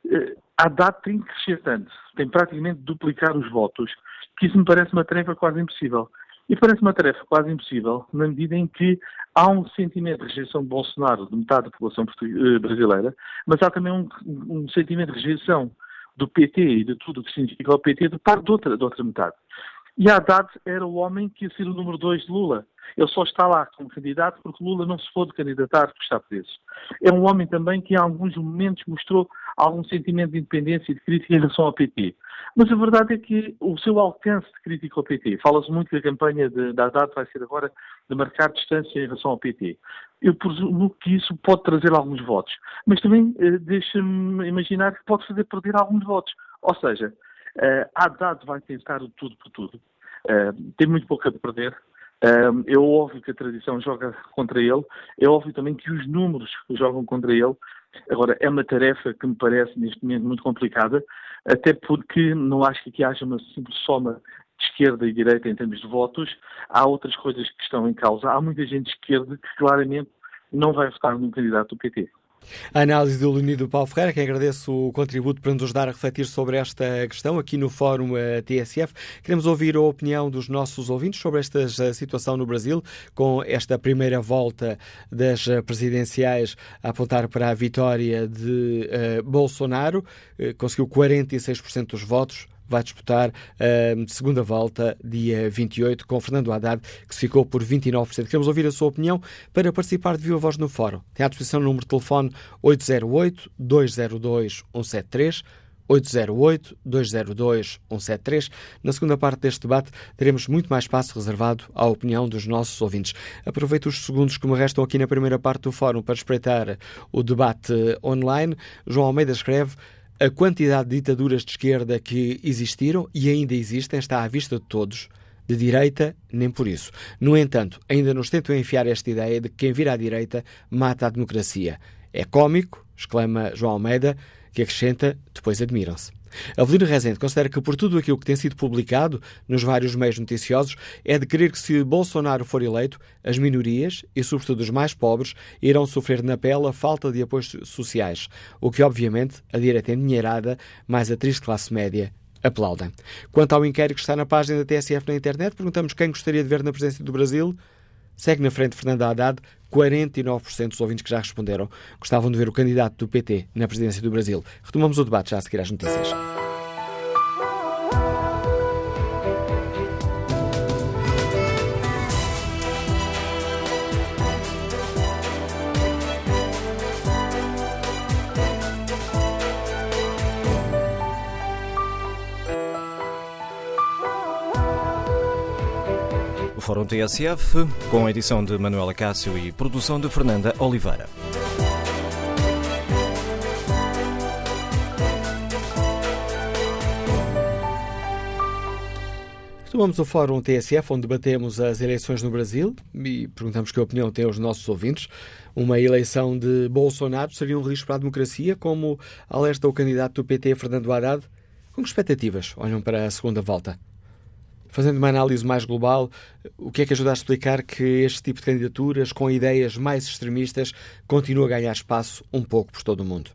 S8: uh, Haddad tem que crescer tanto, tem praticamente duplicar os votos, que isso me parece uma tarefa quase impossível. E parece uma tarefa quase impossível, na medida em que há um sentimento de rejeição de Bolsonaro de metade da população eh, brasileira, mas há também um, um sentimento de rejeição do PT e de tudo o que significa o PT de parte de outra, de outra metade. E Haddad era o homem que ia ser o número dois de Lula. Ele só está lá como candidato porque Lula não se pôde candidatar porque está preso. É um homem também que em alguns momentos mostrou algum sentimento de independência e de crítica em relação ao PT. Mas a verdade é que o seu alcance de crítica ao PT, fala-se muito que a campanha da Haddad vai ser agora de marcar distância em relação ao PT. Eu presumo que isso pode trazer alguns votos, mas também eh, deixa-me imaginar que pode fazer perder alguns votos. Ou seja, eh, Haddad vai tentar o tudo por tudo. Uh, tem muito pouco a perder. Uh, é óbvio que a tradição joga contra ele, é óbvio também que os números jogam contra ele. Agora, é uma tarefa que me parece neste momento muito complicada, até porque não acho que aqui haja uma simples soma de esquerda e direita em termos de votos. Há outras coisas que estão em causa. Há muita gente de esquerda que claramente não vai votar no candidato do PT.
S2: A análise do Leonido Paulo Ferreira, que agradeço o contributo para nos ajudar a refletir sobre esta questão aqui no Fórum eh, TSF. Queremos ouvir a opinião dos nossos ouvintes sobre esta eh, situação no Brasil, com esta primeira volta das eh, presidenciais a apontar para a vitória de uh, Bolsonaro. Uh, conseguiu 46% dos votos, vai disputar a uh, segunda volta, dia 28, com Fernando Haddad, que ficou por 29%. Queremos ouvir a sua opinião para participar de Viva Voz no Fórum. Tem à disposição o número de telefone 808-202-173. 808-202-173. Na segunda parte deste debate, teremos muito mais espaço reservado à opinião dos nossos ouvintes. Aproveito os segundos que me restam aqui na primeira parte do fórum para espreitar o debate online. João Almeida escreve a quantidade de ditaduras de esquerda que existiram e ainda existem está à vista de todos. De direita, nem por isso. No entanto, ainda nos tentam enfiar esta ideia de que quem vira à direita mata a democracia. É cómico, exclama João Almeida, que acrescenta, depois admiram-se. Avelino Rezende considera que por tudo aquilo que tem sido publicado nos vários meios noticiosos é de crer que se Bolsonaro for eleito, as minorias, e sobretudo os mais pobres, irão sofrer na pele a falta de apoios sociais, o que obviamente a direita endinheirada, mais a triste classe média, aplaudem. Quanto ao inquérito que está na página da TSF na internet, perguntamos quem gostaria de ver na presença do Brasil. Segue na frente Fernando Haddad, 49% dos ouvintes que já responderam gostavam de ver o candidato do PT na presidência do Brasil. Retomamos o debate já a seguir às notícias.
S1: Fórum TSF, com a edição de Manuela Cássio e produção de Fernanda Oliveira.
S2: Tomamos o Fórum TSF, onde debatemos as eleições no Brasil e perguntamos que opinião têm os nossos ouvintes. Uma eleição de Bolsonaro seria um risco para a democracia, como alerta o candidato do PT, Fernando Haddad? Com que expectativas olham para a segunda volta? Fazendo uma análise mais global, o que é que ajuda a explicar que este tipo de candidaturas, com ideias mais extremistas, continua a ganhar espaço um pouco por todo o mundo?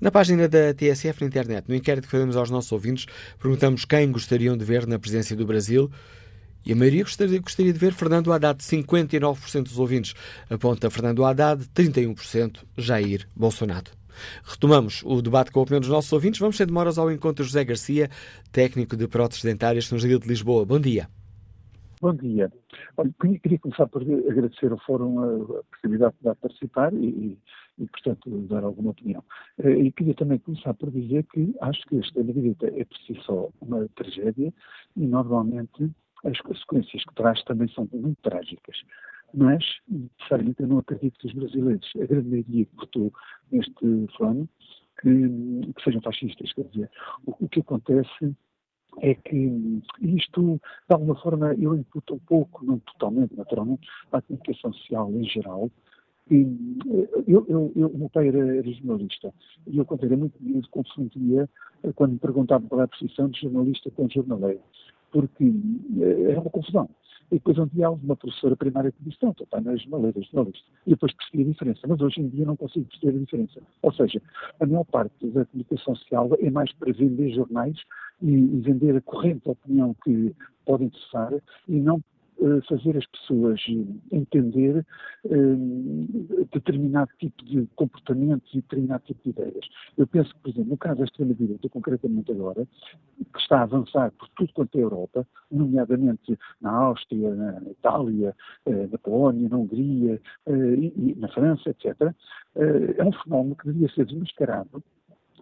S2: Na página da TSF na internet, no inquérito que fazemos aos nossos ouvintes, perguntamos quem gostariam de ver na presidência do Brasil. E a maioria gostaria, gostaria de ver Fernando Haddad, 59% dos ouvintes aponta Fernando Haddad, 31% Jair Bolsonaro. Retomamos o debate com a opinião dos nossos ouvintes. Vamos sem demoras ao encontro José Garcia, técnico de próteses dentárias no Jardim de Lisboa. Bom dia.
S9: Bom dia. Olha, queria começar por agradecer ao Fórum a, possibilidade de participar e, e, portanto, dar alguma opinião. Eh, e queria também começar por dizer que acho que a extrema-direita é por si só uma tragédia e, normalmente, as consequências que traz também são muito trágicas. Mas, necessariamente, eu não acredito que os brasileiros, a grande maioria que votou neste plano, que, que, sejam fascistas. Quer dizer, o, o que acontece é que isto, de alguma forma, eu imputo um pouco, não totalmente, naturalmente, à comunicação social em geral. E eu, eu, eu, meu pai era, era jornalista e eu, quando era muito miúdo, confundia quando me perguntavam qual é a posição de jornalista com jornaleiro, porque eh, era uma confusão. E depois um dia houve uma professora primária que disse, não, pai não é jornalista. E depois percebi a diferença, mas hoje em dia não consigo perceber a diferença. Ou seja, a maior parte da comunicação social é mais para vender jornais e, e vender a corrente de opinião que pode interessar e não fazer as pessoas entender eh, determinado tipo de comportamentos e determinado tipo de ideias. Eu penso que, por exemplo, no caso da extrema-direita, concretamente agora, que está a avançar por tudo quanto é Europa, nomeadamente na Áustria, na Itália, eh, na Polónia, na Hungria, e na França, etc., é um fenómeno que deveria ser desmascarado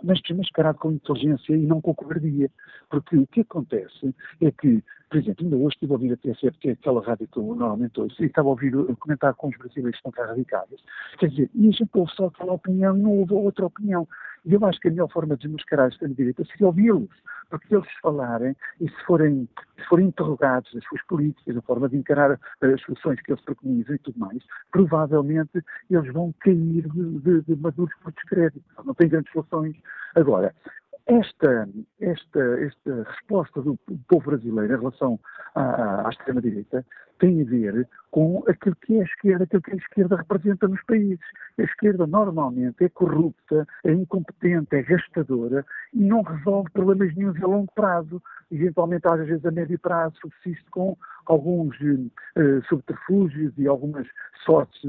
S9: mas desmascarado com inteligência e não com cobardia. Porque o que acontece é que, por exemplo, ainda hoje estive a ouvir a TSF, que é aquela rádio que eu normalmente ouço, e estava a ouvir a comentar com os brasileiros cá radicados. Quer dizer, e a gente ouve só aquela opinião não ouve outra opinião. E eu acho que a melhor forma de desmascarar a extrema-direita seria ouvi-los, porque eles falarem e se forem, se forem interrogados as suas políticas, a forma de encarar as soluções que eles preconizam e tudo mais, provavelmente eles vão cair de, de, de maduros por descrédito. Não têm grandes soluções. Agora, esta, esta, esta resposta do povo brasileiro em relação à, à extrema-direita tem a ver com aquilo que é a esquerda, aquilo que a esquerda representa nos países. A esquerda normalmente é corrupta, é incompetente, é gastadora e não resolve problemas nenhum a longo prazo. Eventualmente, às vezes, a médio prazo, subsiste com alguns uh, subterfúgios e algumas sortes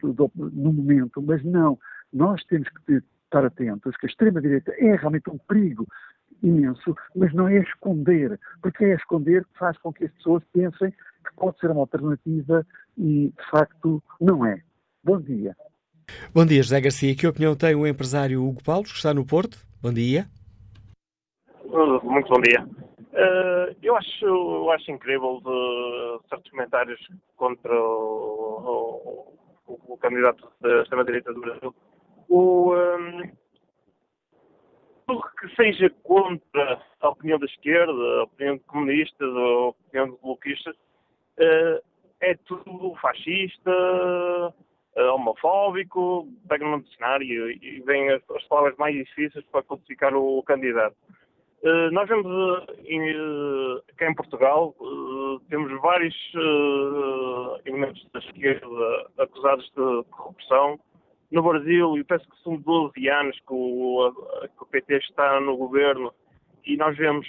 S9: do, do, no momento, mas não. Nós temos que estar atentos que a extrema-direita é realmente um perigo imenso, mas não é esconder, porque é esconder que faz com que as pessoas pensem que pode ser uma alternativa e, de facto, não é. Bom dia.
S2: Bom dia, José Garcia. Que opinião tem o empresário Hugo Paulo, que está no Porto? Bom dia.
S10: Muito bom dia. Uh, eu, acho, eu acho incrível de certos comentários contra o, o, o candidato da extrema-direita do Brasil o, um, tudo que seja contra a opinião da esquerda, a opinião de comunistas, a opinião de bloquistas, uh, é tudo fascista, uh, homofóbico, pega no dicionário e, vem as, as, palavras mais difíceis para classificar o, candidato. Uh, nós vemos em, cá em Portugal, temos vários elementos da esquerda acusados de corrupção, no Brasil, e penso que são 12 anos que o, que o PT está no governo, e nós vemos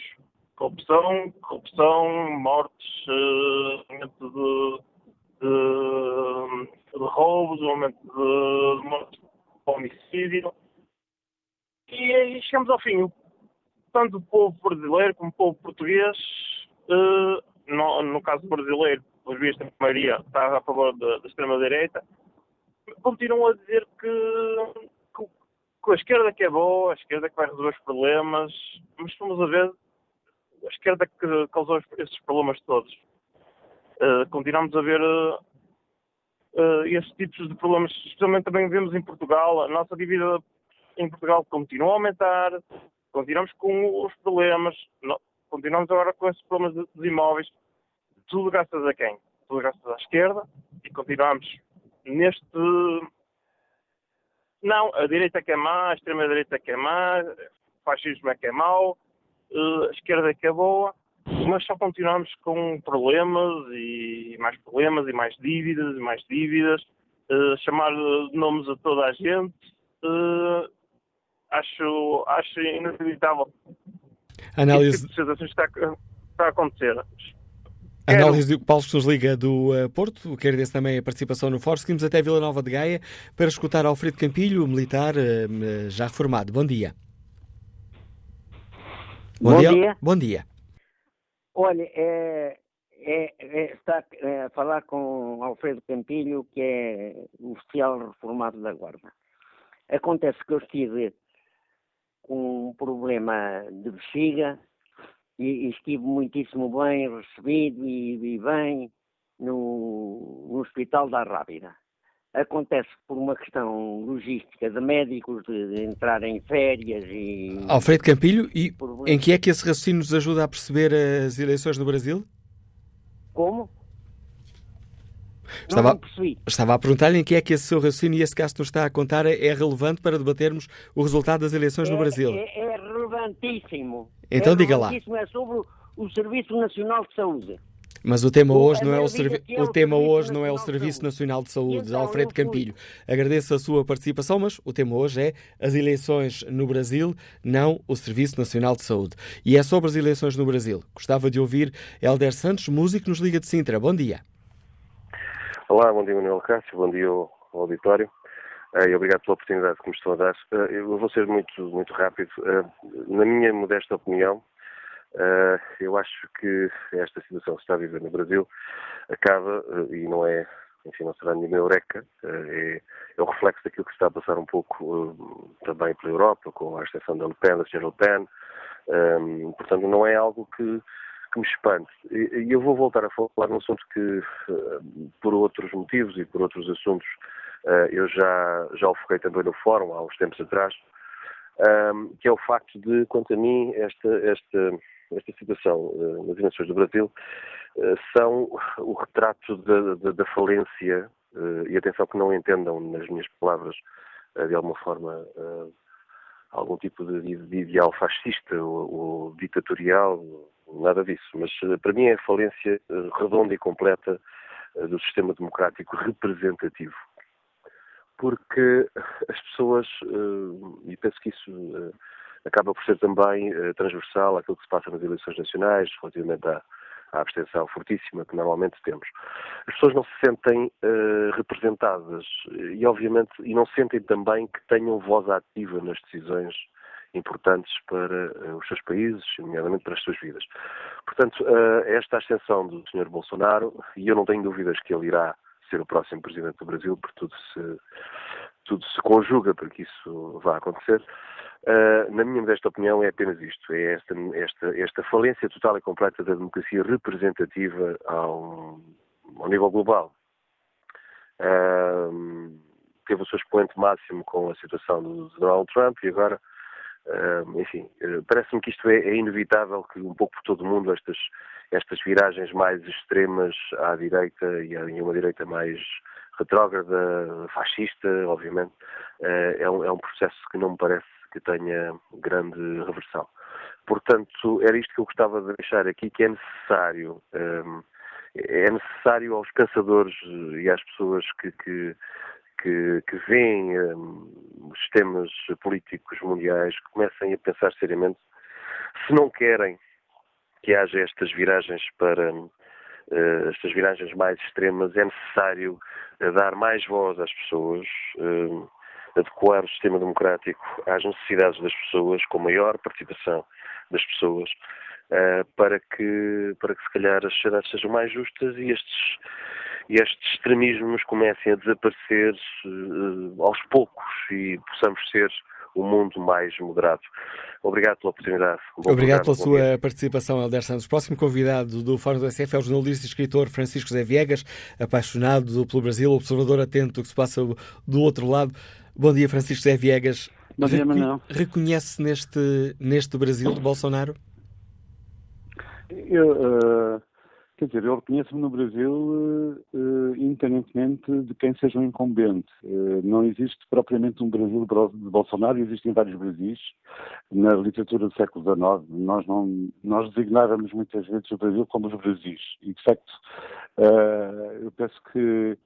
S10: corrupção, corrupção, mortes, uh, aumento de, de, de, roubos, aumento de, de mortes homicídio. E, e chegamos ao fim. Tanto o povo brasileiro como o povo português, uh, no, no, caso brasileiro, pelos vistos, a maioria está a favor da extrema-direita, continuam a dizer que, que, que, a esquerda que é boa, a esquerda que vai resolver os problemas, mas estamos a ver a esquerda que causou esses problemas todos. Uh, continuamos a ver uh, uh, esses tipos de problemas, especialmente também vemos em Portugal, a nossa dívida em Portugal continua a aumentar, continuamos com os problemas, continuamos agora com esses problemas dos imóveis, tudo graças a quem? Tudo graças à esquerda e continuamos neste. Não, a direita que é má, a extrema-direita que é má, o fascismo é que é mau, eh, a esquerda é que é boa, mas só continuamos com problemas e mais problemas e mais dívidas e mais dívidas. Uh, chamar nomes a toda a gente uh, acho, acho inacreditável.
S2: Análise.
S10: Tipo de está, está a acontecer.
S2: Análise de Paulo nos liga do uh, Porto, quero dizer também a participação no Fórum. Seguimos até Vila Nova de Gaia para escutar Alfredo Campilho, militar uh, já reformado. Bom dia.
S11: Bom, Bom dia. dia.
S2: Bom dia.
S11: Olha, é, é, é, está é, a falar com Alfredo Campilho, que é oficial reformado da Guarda. Acontece que eu estive com um problema de bexiga e, e estive muitíssimo bem recebido e, e bem no, no Hospital da Rábida. Acontece por uma questão logística de médicos de, de entrar em férias e.
S2: Alfredo Campilho, e em que é que esse raciocínio nos ajuda a perceber as eleições no Brasil?
S11: Como?
S2: Estava,
S11: não
S2: estava a perguntar-lhe em que é que esse seu raciocínio e esse caso que nos está a contar é relevante para debatermos o resultado das eleições
S11: é,
S2: no Brasil.
S11: É, é relevantíssimo.
S2: Então
S11: é
S2: diga lá.
S11: É sobre o Serviço Nacional de Saúde.
S2: Mas o tema hoje não é o,
S11: servi
S2: é o tema hoje não é o Serviço Nacional de Saúde,
S11: então,
S2: Alfredo Campilho. Agradeço a sua participação, mas o tema hoje é as eleições no Brasil, não o Serviço Nacional de Saúde. E é sobre as eleições no Brasil. Gostava de ouvir Helder Santos, músico nos Liga de Sintra. Bom dia.
S12: Olá, bom dia Manuel Cássio, bom dia ao, auditório. Uh, e obrigado pela oportunidade que me estão a dar. Uh, eu vou ser muito, muito rápido. Uh, na minha modesta opinião, eu acho que esta situação que se está a viver no Brasil acaba, e não é, enfim, não será nenhuma eureka, é, é, o reflexo daquilo que está a passar um pouco também pela Europa, com a exceção da Le Pen, da Sra. Le Pen. Portanto, não é algo que, que me espante. E, eu vou voltar a falar num assunto que, por outros motivos e por outros assuntos, eu já, já o foquei também no fórum há uns tempos atrás, um, que é o facto de, quanto a mim, esta, esta esta situação uh, nas eleições do Brasil uh, são o retrato da, falência, e atenção que não entendam nas minhas palavras de alguma forma algum tipo de, de ideal fascista ou, ou, ditatorial, nada disso, mas para mim é a falência redonda e completa do sistema democrático representativo. Porque as pessoas, e penso que isso acaba por ser também uh, transversal àquilo que se passa nas eleições nacionais, relativamente à, à, abstenção fortíssima que normalmente temos. As pessoas não se sentem uh, representadas e, obviamente, e não sentem também que tenham voz ativa nas decisões importantes para uh, os seus países, nomeadamente para as suas vidas. Portanto, esta ascensão do Sr. Bolsonaro, e eu não tenho dúvidas que ele irá ser o próximo Presidente do Brasil, porque tudo se, tudo se conjuga para que isso vá acontecer, Uh, na minha modesta opinião, é apenas isto: é esta, esta, esta falência total e completa da democracia representativa ao, ao nível global. Uh, teve o seu expoente máximo com a situação do Donald Trump e agora, uh, enfim, parece-me que isto é, é, inevitável que um pouco por todo o mundo estas, estas viragens mais extremas à direita e a uma direita mais retrógrada, fascista, obviamente, é um, é um processo que não me parece que tenha grande reversão. Portanto, era isto que eu gostava de deixar aqui, que é necessário, um, é necessário aos pensadores e às pessoas que, que, que, que veem um, os sistemas políticos mundiais que comecem a pensar seriamente se não querem que haja estas viragens para uh, estas viragens mais extremas, é necessário uh, dar mais voz às pessoas, uh, adequar o sistema democrático às necessidades das pessoas, com maior participação das pessoas, uh, para, que, para que se calhar as sociedades sejam mais justas e estes, estes extremismos comecem a desaparecer aos poucos e possamos ser um mundo mais moderado. Obrigado pela oportunidade.
S2: Bom Obrigado pela sua dia. participação, Helder Santos. O próximo convidado do Fórum do SF é o jornalista e escritor Francisco Zé Viegas, apaixonado pelo Brasil, observador atento do que se passa do outro lado. Bom dia, Francisco Zé Viegas.
S13: Bom dia, Manuel.
S2: Reconhece neste, neste Brasil de Bolsonaro?
S13: Eu, uh, quer dizer, eu reconheço-me no Brasil uh, independentemente de quem seja o um incumbente. Uh, não existe propriamente um Brasil de Bolsonaro, existem vários Brasis. Na literatura do século XIX, nós, não, nós designávamos muitas vezes o Brasil como os Brasis. E, de facto, eu penso que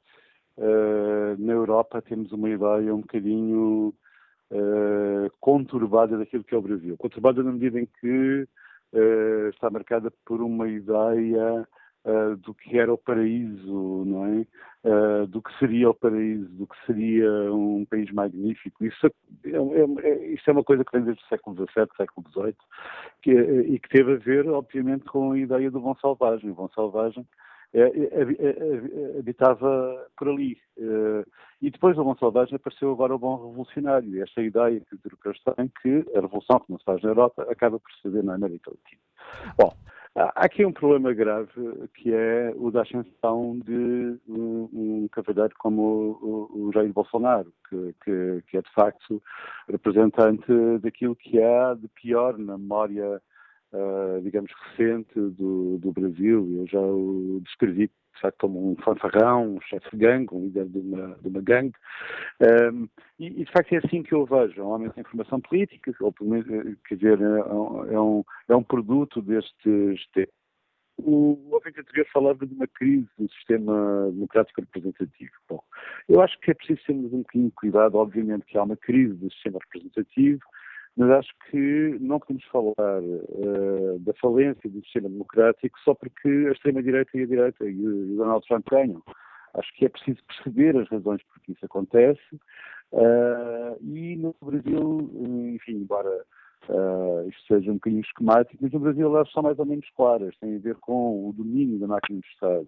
S13: Uh, na Europa temos uma ideia um bocadinho uh, conturbada daquilo que é o Brasil. Conturbada na medida em que uh, está marcada por uma ideia uh, do que era o paraíso, não é? Uh, do que seria o paraíso, do que seria um país magnífico. Isso é, é, é, isso é uma coisa que vem desde o século XVII, século XVIII, que, e que teve a ver, obviamente, com a ideia do bom selvagem. O bom selvagem é, é, é, habitava por ali. E depois do bom selvagem apareceu agora o bom revolucionário. Esta ideia que os europeus têm que a revolução que não se faz na Europa acaba por suceder na América Latina. Bom, Há aqui um problema grave que é o da ascensão de um, cavaleiro como o, o Jair Bolsonaro, que, que, que, é de facto representante daquilo que há de pior na memória, uh, digamos, recente do, do Brasil. Eu já o descrevi de facto como um fanfarrão, um chefe de gangue, um líder de uma, de uma gangue. Um, e, e, de facto é assim que eu vejo, é um homem de informação política, ou eh, quer dizer, é, é um, é um produto destes tempos. O ouvinte anterior falava de uma crise do sistema democrático representativo. Bom, eu acho que é preciso termos um bocadinho de cuidado. Obviamente que há uma crise do sistema representativo, mas acho que não podemos falar uh, da falência do sistema democrático só porque a extrema-direita e a direita e o Donald Trump ganham. Acho que é preciso perceber as razões por que isso acontece uh, e no Brasil, enfim, embora uh, isto seja um bocadinho esquemático, mas no Brasil elas são mais ou menos claras, têm a ver com o domínio da máquina do Estado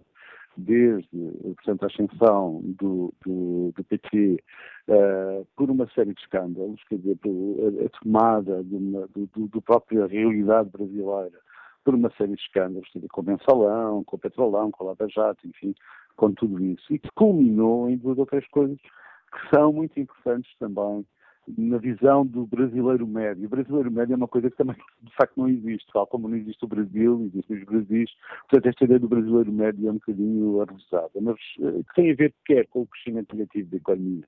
S13: desde portanto, a ascensão do, do, do PT uh, por uma série de escândalos, quer dizer, a, a tomada uma, do, do, própria realidade brasileira por uma série de escândalos, com o mensalão, com o petrolão, com a Lava Jato, enfim, com tudo isso, e que culminou em duas ou três coisas que são muito importantes também na visão do brasileiro médio. O brasileiro médio é uma coisa que também, de facto, não existe, tal como não existe o Brasil, existem os Brasis. Portanto, esta ideia do brasileiro médio é um bocadinho arrojada, mas uh, que tem a ver, quer com o crescimento negativo da economia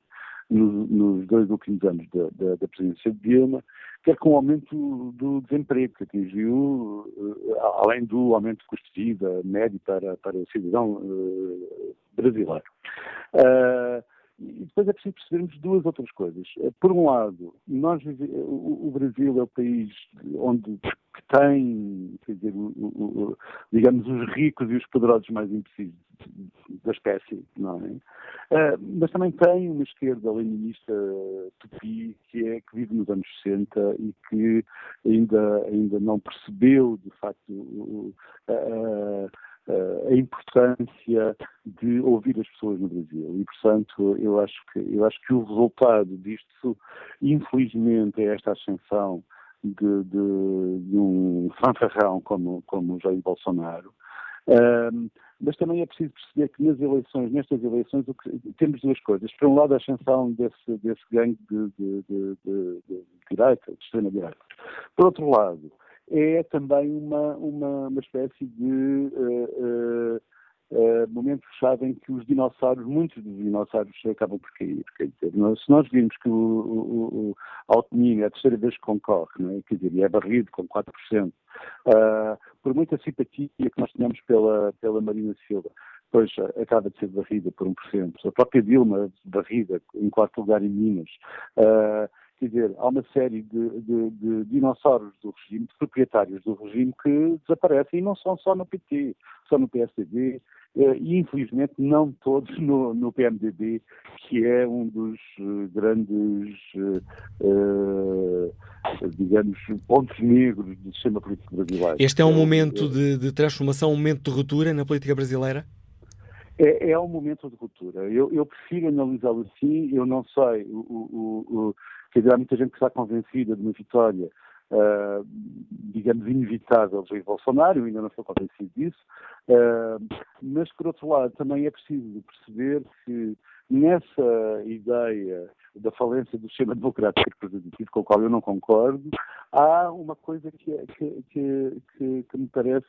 S13: nos, nos dois últimos anos da, da, da, presidência de Dilma, quer com o aumento do desemprego, que atingiu, uh, além do aumento do custo de vida médio para, para o cidadão uh, brasileiro. Uh, e depois é preciso percebermos duas outras coisas. Eh, por um lado, nós o, Brasil é o país onde tem, quer dizer, o, o, digamos, os ricos e os poderosos mais imprecisos da espécie, não é? Uh, mas também tem uma esquerda leninista tupi que, é, que vive nos anos 60 e que ainda, ainda não percebeu, de facto, uh, uh, a importância de ouvir as pessoas no Brasil. E, portanto, eu acho que, eu acho que o resultado disto, infelizmente, é esta ascensão de, de, de um fanfarrão como, como Jair Bolsonaro. Uh, mas também é preciso perceber que nas eleições, nestas eleições, que, temos duas coisas. Por um lado, a ascensão desse, desse gangue de, de, de, de direita, de extrema-direita. Por outro lado, é também uma, uma, uma espécie de uh, uh, uh, momento-chave em que os dinossauros, muitos dos dinossauros, acabam por cair. Quer dizer, nós, se nós vimos que o, o, o Altomini é a terceira vez que concorre, não é? quer dizer, e é barrido com 4%, uh, por muita simpatia que nós tenhamos pela, pela Marina Silva, depois acaba de ser barrida por 1%. A própria Dilma, barrida em quarto lugar em Minas. Uh, Quer dizer, há uma série de, de, de, dinossauros do regime, de proprietários do regime, que desaparecem e não são só no PT, são no PSDB eh, e, infelizmente, não todos no, no PMDB, que é um dos eh, grandes, uh, digamos, pontos negros do sistema político brasileiro.
S2: Este é um momento de, de transformação, um momento de ruptura na política brasileira?
S13: É, é um momento de ruptura. Eu, eu prefiro analisá-lo assim. Eu não sei. O, o, o, quer dizer, há muita gente que está convencida de uma vitória, uh, digamos, inevitável de Bolsonaro. Ainda não estou convencido disso. Uh, mas, por outro lado, também é preciso perceber que nessa ideia da falência do sistema democrático representativo, com o qual eu não concordo, há uma coisa que, é, que, que, que, me parece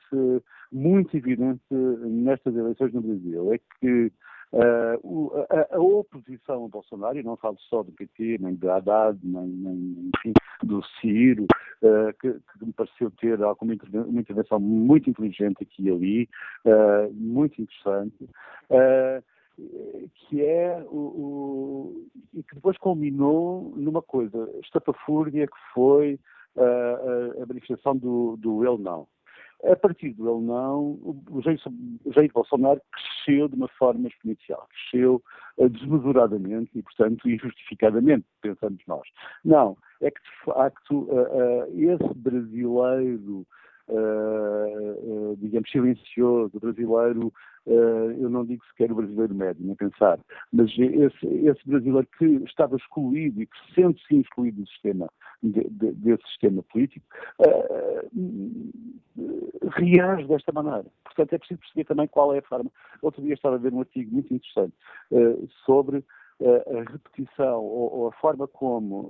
S13: muito evidente nestas eleições no Brasil, é que uh, a, a, oposição a Bolsonaro, e não falo só do PT, nem do Haddad, nem, nem enfim, do Ciro, uh, que, que, me pareceu ter alguma intervenção, uma intervenção muito inteligente aqui e ali, uh, muito interessante, que é o, e que depois culminou numa coisa estapafúrdia que foi a, a, a manifestação do, do ele não. A partir do ele não, o Jair, Bolsonaro cresceu de uma forma exponencial, cresceu uh, desmesuradamente e, portanto, injustificadamente, pensamos nós. Não, é que de facto uh, uh, esse brasileiro digamos, silencioso, brasileiro, uh, eu não digo sequer o brasileiro médio, nem pensar, mas esse, esse brasileiro que estava excluído e que sente-se excluído do sistema, de, de, desse sistema político, reage desta maneira. Portanto, é preciso perceber também qual é a forma. Outro dia estava a ver um artigo muito interessante sobre a repetição ou, a forma como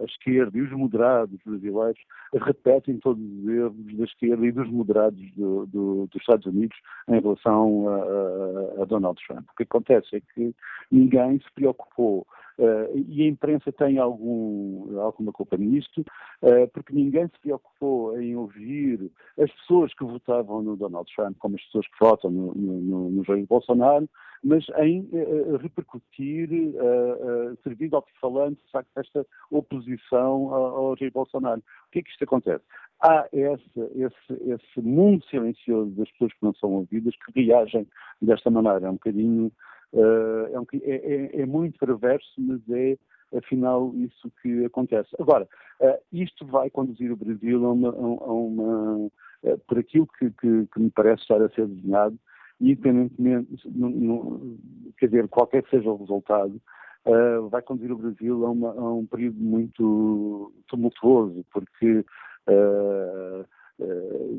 S13: a, esquerda e os moderados brasileiros repetem todos os erros da esquerda e dos moderados do, do, dos Estados Unidos em relação a, a, Donald Trump. O que acontece é que ninguém se preocupou Uh, e a imprensa tem algum, alguma culpa nisto, uh, porque ninguém se preocupou em ouvir as pessoas que votavam no Donald Trump, como as pessoas que votam no, no, no Jair Bolsonaro, mas em uh, repercutir, servir de alto-falante, de facto, esta oposição ao, ao Jair Bolsonaro. O que é que isto acontece? Há esse, esse, esse mundo silencioso das pessoas que não são ouvidas que reagem desta maneira. É um bocadinho Uh, é, um, é, é, é, muito perverso, mas é afinal isso que acontece. Agora, uh, isto vai conduzir o Brasil a uma, a uma uh, por aquilo que, que, que, me parece estar a ser desenhado, independentemente, no, no, quer dizer, qualquer que seja o resultado, vai conduzir o Brasil a, uma, a, um período muito tumultuoso, porque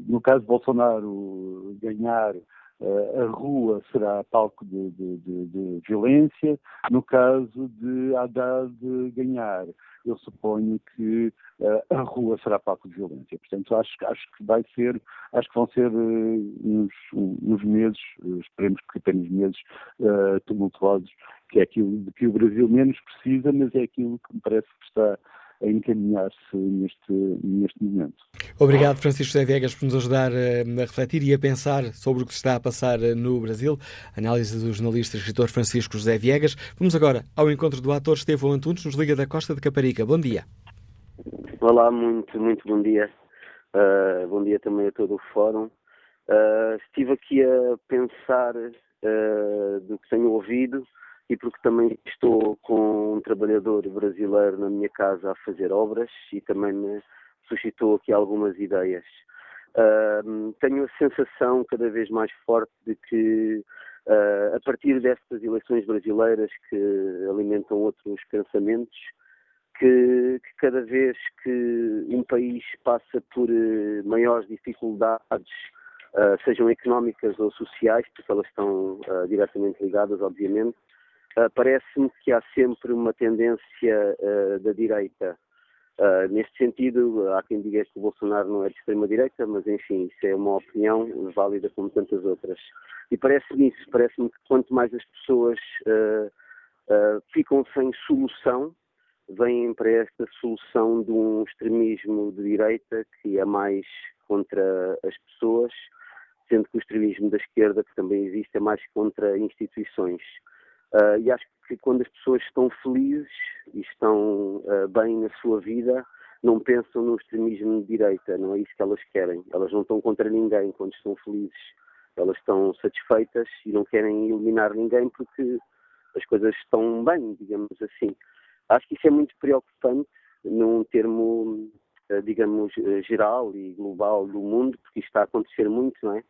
S13: no caso de Bolsonaro ganhar a rua será palco de, de, de, de, violência. No caso de Haddad ganhar, eu suponho que uh, a rua será palco de violência. Portanto, acho, acho que vai ser, acho que vão ser uh, uns, uns, meses, esperemos que apenas meses tumultuosos, que é aquilo de que o Brasil menos precisa, mas é aquilo que me parece que está a encaminhar-se neste, neste momento.
S2: Obrigado, Francisco José Viegas, por nos ajudar eh, a refletir e a pensar sobre o que se está a passar eh, no Brasil. Análise do jornalista e escritor Francisco José Viegas. Vamos agora ao encontro do ator Estevão Antunes, nos Liga da Costa de Caparica. Bom dia.
S14: Olá, muito, muito bom dia. Uh, bom dia também a todo o fórum. Uh, estive aqui a pensar uh, do que tenho ouvido e porque também estou com um trabalhador brasileiro na minha casa a fazer obras e também me suscitou aqui algumas ideias. Uh, tenho a sensação cada vez mais forte de que uh, a partir destas eleições brasileiras que alimentam outros pensamentos, que, que cada vez que um país passa por uh, maiores dificuldades, sejam económicas ou sociais, porque elas estão diretamente ligadas, obviamente, Uh, Parece-me que há sempre uma tendência uh, da direita. Uh, neste sentido, há quem diga que o Bolsonaro não é de extrema-direita, mas enfim, isso é uma opinião válida como tantas outras. E parece-me isso, parece-me que quanto mais as pessoas ficam sem solução, vêm para esta solução de um extremismo de direita que é mais contra as pessoas, sendo que o extremismo da esquerda, que também existe, é mais contra instituições. Uh, e acho que quando as pessoas estão felizes e estão uh, bem na sua vida, não pensam no extremismo de direita, não é isso que elas querem. Elas não estão contra ninguém quando estão felizes. Elas estão satisfeitas e não querem eliminar ninguém porque as coisas estão bem, digamos assim. Acho que isso é muito preocupante num termo, uh, digamos, geral e global do mundo, porque isto está a acontecer muito, não é?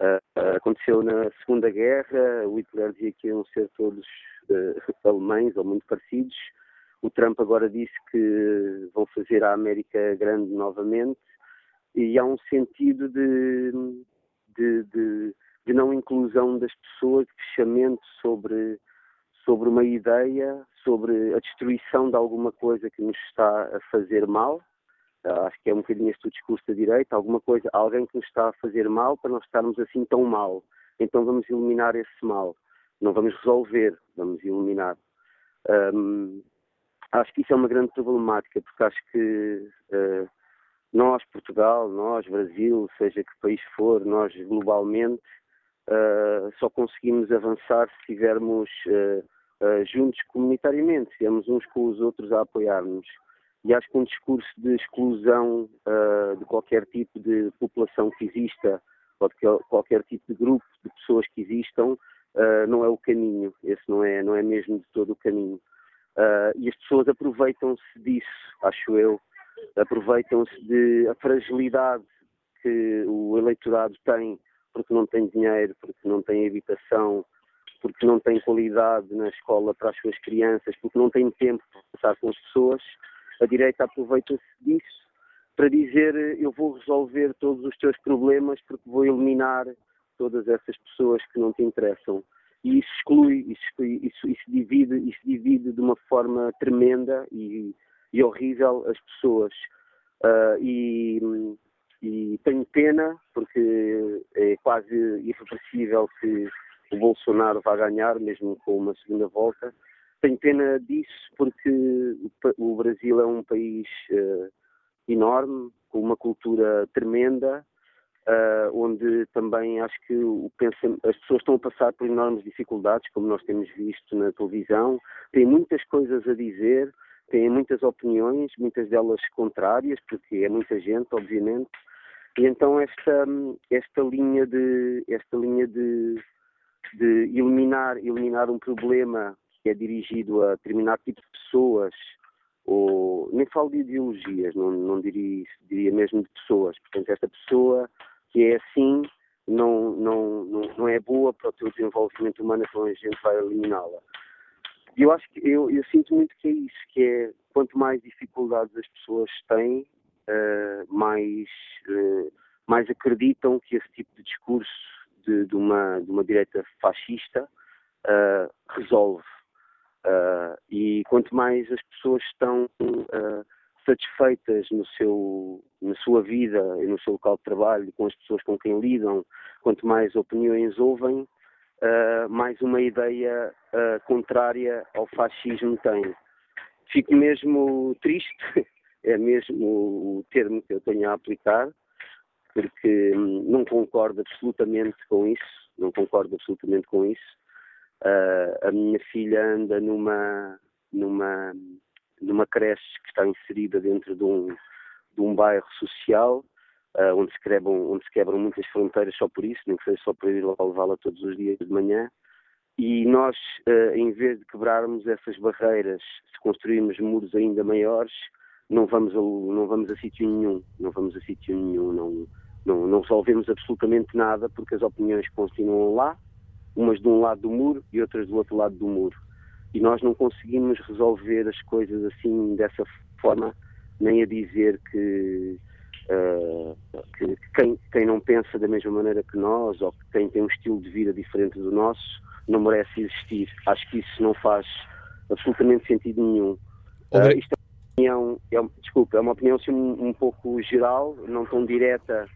S14: Uh, aconteceu na Segunda Guerra, o Hitler dizia que iam ser todos uh, alemães ou muito parecidos. O Trump agora disse que vão fazer a América grande novamente. E há um sentido de, de, de, de não inclusão das pessoas, de fechamento sobre, sobre uma ideia, sobre a destruição de alguma coisa que nos está a fazer mal acho que é um bocadinho este o discurso da direita, alguma coisa, alguém que nos está a fazer mal para nós estarmos assim tão mal. Então vamos eliminar esse mal. Não vamos resolver, vamos eliminar. Um, acho que isso é uma grande problemática, porque acho que uh, nós, Portugal, nós, Brasil, seja que país for, nós globalmente, uh, só conseguimos avançar se estivermos uh, juntos comunitariamente, se estivermos uns com os outros a apoiar-nos. E acho que um discurso de exclusão uh, de qualquer tipo de população que exista ou de qualquer tipo de grupo de pessoas que existam uh, não é o caminho. Esse não é, não é mesmo de todo o caminho. Uh, e as pessoas aproveitam-se disso, acho eu. Aproveitam-se de a fragilidade que o eleitorado tem porque não tem dinheiro, porque não tem habitação, porque não tem qualidade na escola para as suas crianças, porque não tem tempo para passar com as pessoas, a direita aproveita-se disso para dizer eu vou resolver todos os teus problemas porque vou eliminar todas essas pessoas que não te interessam. E isso exclui, isso, isso, isso divide, isso divide de uma forma tremenda e, e horrível as pessoas. Uh, e, e tenho pena, porque é quase irreversível que o Bolsonaro vá ganhar, mesmo com uma segunda volta. Tenho pena disso, porque o Brasil é um país uh, enorme, com uma cultura tremenda, uh, onde também acho que as pessoas estão a passar por enormes dificuldades, como nós temos visto na televisão, têm muitas coisas a dizer, têm muitas opiniões, muitas delas contrárias, porque é muita gente, obviamente, e então esta, esta linha de esta linha de, de eliminar, eliminar um problema que é dirigido a determinado tipo de pessoas, ou nem falo de ideologias, não, não diria, diria mesmo de pessoas. Portanto, esta pessoa que é assim não, não, não, não é boa para o teu desenvolvimento humano, então a gente vai eliminá-la. E eu acho que eu, eu, sinto muito que é isso, que é quanto mais dificuldades as pessoas têm, uh, mais, uh, mais acreditam que esse tipo de discurso de, de, uma, de uma direita fascista uh, resolve. E quanto mais as pessoas estão satisfeitas no seu, na sua vida e no seu local de trabalho, com as pessoas com quem lidam, quanto mais opiniões ouvem, uh, mais uma ideia uh, contrária ao fascismo tem. Fico mesmo triste, é mesmo o termo que eu tenho a aplicar, porque hum, não concordo absolutamente com isso, não concordo absolutamente com isso. Uh, a minha filha anda numa, numa numa creche que está inserida dentro de um, de um bairro social, uh, onde, se quebram, onde se quebram muitas fronteiras só por isso, nem que seja só para ir lá levá-la todos os dias de manhã. E nós, uh, em vez de quebrarmos essas barreiras, se construirmos muros ainda maiores, não vamos a, não vamos a sítio nenhum, não vamos a sítio nenhum, não, não, não resolvemos absolutamente nada porque as opiniões continuam lá, umas de um lado do muro e outras do outro lado do muro e nós não conseguimos resolver as coisas assim dessa forma, nem a dizer que, uh, que quem, quem, não pensa da mesma maneira que nós ou que quem tem um estilo de vida diferente do nosso não merece existir. Acho que isso não faz absolutamente sentido nenhum. Uh, isto é uma opinião, é, desculpa, é uma opinião assim, um, um pouco geral, não tão direta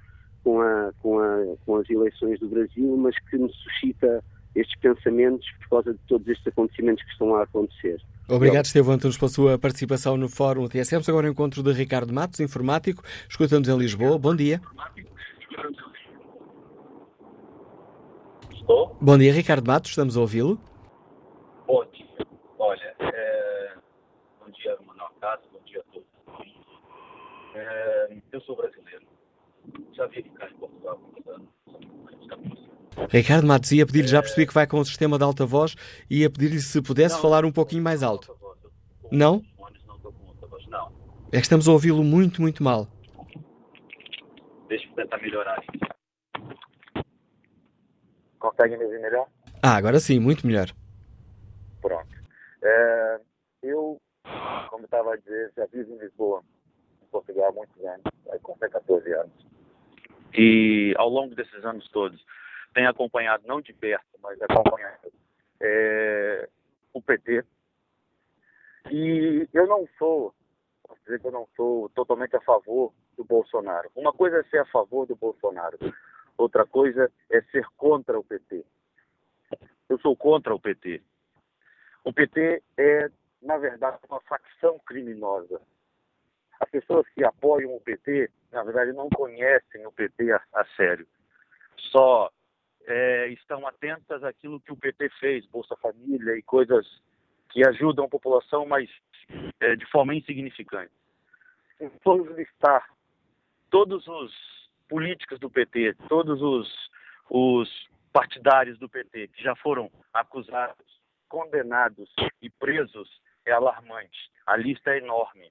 S14: com, a, com, a, com as eleições do Brasil, mas que me suscita estes pensamentos por causa de todos estes acontecimentos que estão a acontecer.
S2: Obrigado, Estevão Antunes, pela sua participação no Fórum TSM. Agora o encontro de Ricardo Matos, informático. Escuta-nos em Lisboa. Bom dia.
S15: Estou?
S2: Bom dia, Ricardo Matos. Estamos a ouvi-lo.
S15: Bom dia. Olha, é... bom dia, Manuel Cássio. Bom dia a todos. É... Eu sou brasileiro. Já vim ficar em Portugal há muitos anos.
S2: Ricardo Matos, ia pedir-lhe, já percebi que vai com o sistema de alta voz, ia pedir-lhe se pudesse não, falar um pouquinho mais alto. Não?
S15: Não.
S2: É que estamos a ouvi-lo muito, muito mal.
S15: Deixa eu tentar melhorar Consegue me ouvir melhor?
S2: Ah, agora sim, muito melhor.
S15: Pronto. É, eu, como estava a dizer, já vivo em Lisboa, em Portugal há muitos anos, aí comprei 14 anos. E ao longo desses anos todos, tenho acompanhado, não de perto, mas acompanhado é, o PT. E eu não sou, posso dizer que eu não sou totalmente a favor do Bolsonaro. Uma coisa é ser a favor do Bolsonaro, outra coisa é ser contra o PT. Eu sou contra o PT. O PT é, na verdade, uma facção criminosa. As pessoas que apoiam o PT, na verdade, não conhecem o PT a, a sério. Só é, estão atentas àquilo que o PT fez, Bolsa Família e coisas que ajudam a população, mas é, de forma insignificante. vamos listar todos os políticos do PT, todos os, os partidários do PT que já foram acusados, condenados e presos é alarmante. A lista é enorme.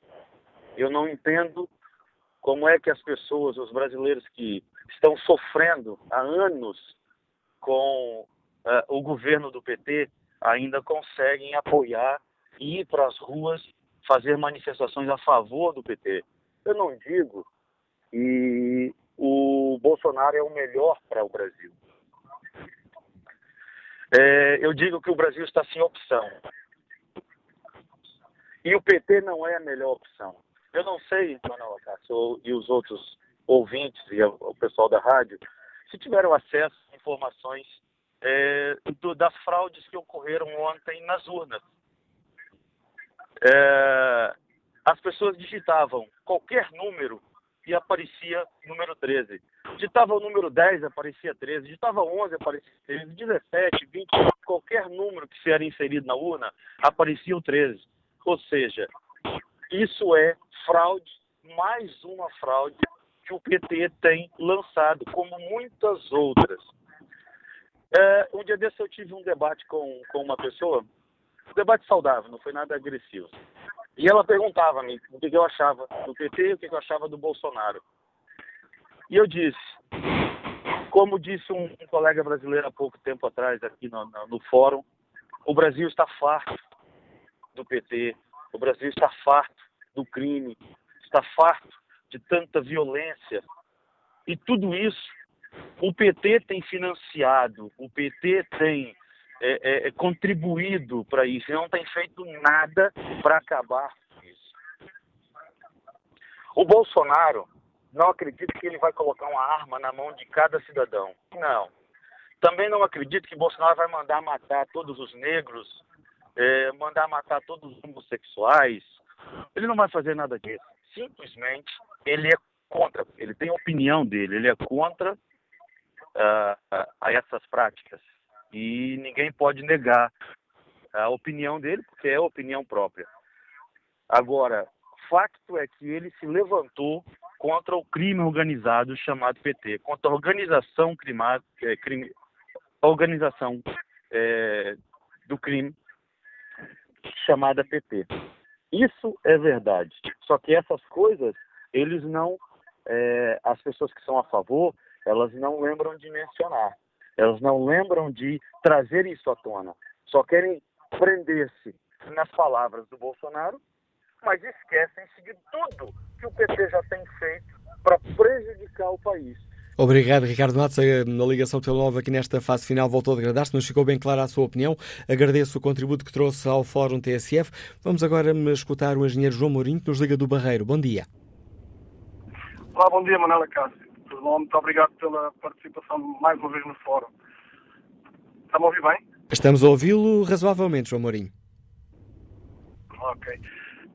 S15: Eu não entendo como é que as pessoas, os brasileiros que estão sofrendo há anos com uh, o governo do PT, ainda conseguem apoiar ir para as ruas fazer manifestações a favor do PT. Eu não digo que o Bolsonaro é o melhor para o Brasil. É, eu digo que o Brasil está sem opção. E o PT não é a melhor opção. Eu não sei, Manuel Cássio, e os outros ouvintes e o pessoal da rádio, se tiveram acesso a informações é, do, das fraudes que ocorreram ontem nas urnas. É, as pessoas digitavam qualquer número e aparecia número 13. Digitava o número 10, aparecia 13. Digitava 11, aparecia 13. 17, 20, qualquer número que se era inserido na urna, aparecia o 13. Ou seja, isso é fraude, mais uma fraude que o PT tem lançado, como muitas outras. É, um dia desse eu tive um debate com, com uma pessoa, um debate saudável, não foi nada agressivo. E ela perguntava-me o que eu achava do PT e o que eu achava do Bolsonaro. E eu disse, como disse um, um colega brasileiro há pouco tempo atrás aqui no, no, no fórum, o Brasil está farto do PT, o Brasil está farto do crime, está farto de tanta violência. E tudo isso o PT tem financiado, o PT tem é, é, é contribuído para isso, não tem feito nada para acabar com isso. O Bolsonaro não acredita que ele vai colocar uma arma na mão de cada cidadão. Não. Também não acredito que Bolsonaro vai mandar matar todos os negros, é, mandar matar todos os homossexuais. Ele não vai fazer nada disso. Simplesmente ele é contra, ele tem a opinião dele, ele é contra uh, a essas práticas. E ninguém pode negar a opinião dele, porque é opinião própria. Agora, facto é que ele se levantou contra o crime organizado chamado PT, contra a organização crimada, é, crime, organização é, do crime chamada PT. Isso é verdade. Só que essas coisas, eles não, é, as pessoas que são a favor, elas não lembram de mencionar. Elas não lembram de trazer isso à tona. Só querem prender-se nas palavras do Bolsonaro, mas esquecem-se de tudo que o PT já tem feito para prejudicar o país.
S2: Obrigado, Ricardo Matos. Na ligação novo aqui nesta fase final voltou a degradar-se, mas ficou bem clara a sua opinião. Agradeço o contributo que trouxe ao Fórum TSF. Vamos agora escutar o engenheiro João Mourinho, que nos liga do Barreiro. Bom dia.
S16: Olá, bom dia, Manuela Cássio. Muito obrigado pela participação mais uma vez no fórum. Está-me a ouvir bem?
S2: Estamos a ouvi-lo razoavelmente, João Mourinho.
S16: Ok.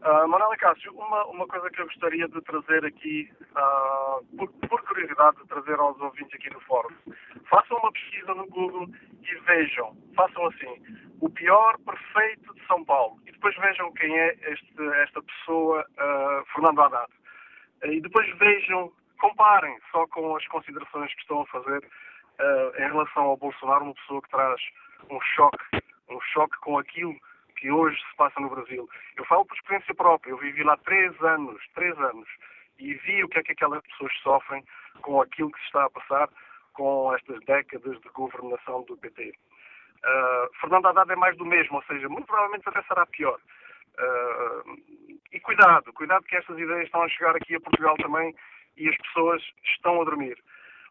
S16: Uh, Manuela Cássio, uma, uma coisa que eu gostaria de trazer aqui, uh, por, por, curiosidade, de trazer aos ouvintes aqui no fórum. Façam uma pesquisa no Google e vejam, façam assim, o pior prefeito de São Paulo. E depois vejam quem é este, esta pessoa, uh, Fernando Haddad. e depois vejam comparem só com as considerações que estão a fazer em relação ao Bolsonaro, uma pessoa que traz um choque, um choque com aquilo que hoje se passa no Brasil. Eu falo por experiência própria, eu vivi lá três anos, três anos, e vi o que é que aquelas pessoas sofrem com aquilo que se está a passar com estas décadas de governação do PT. Uh, eh, Fernando Haddad é mais do mesmo, ou seja, muito provavelmente até será pior. Uh, e cuidado, cuidado que estas ideias estão a chegar aqui a Portugal também e as pessoas estão a dormir.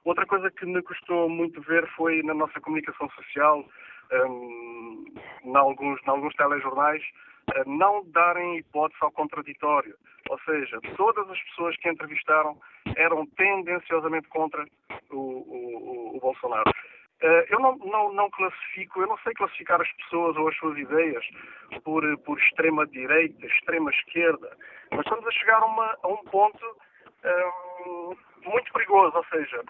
S16: Outra coisa que me custou muito ver foi na nossa comunicação social, um, em, alguns, alguns telejornais, uh, não darem hipótese ao contraditório. Ou seja, todas as pessoas que entrevistaram eram tendenciosamente contra o, o, o Bolsonaro. Uh, eu não, não, não, classifico, eu não sei classificar as pessoas ou as suas ideias por, por extrema direita, extrema esquerda, mas estamos a chegar a, uma, a um ponto um, muito perigoso. Ou seja,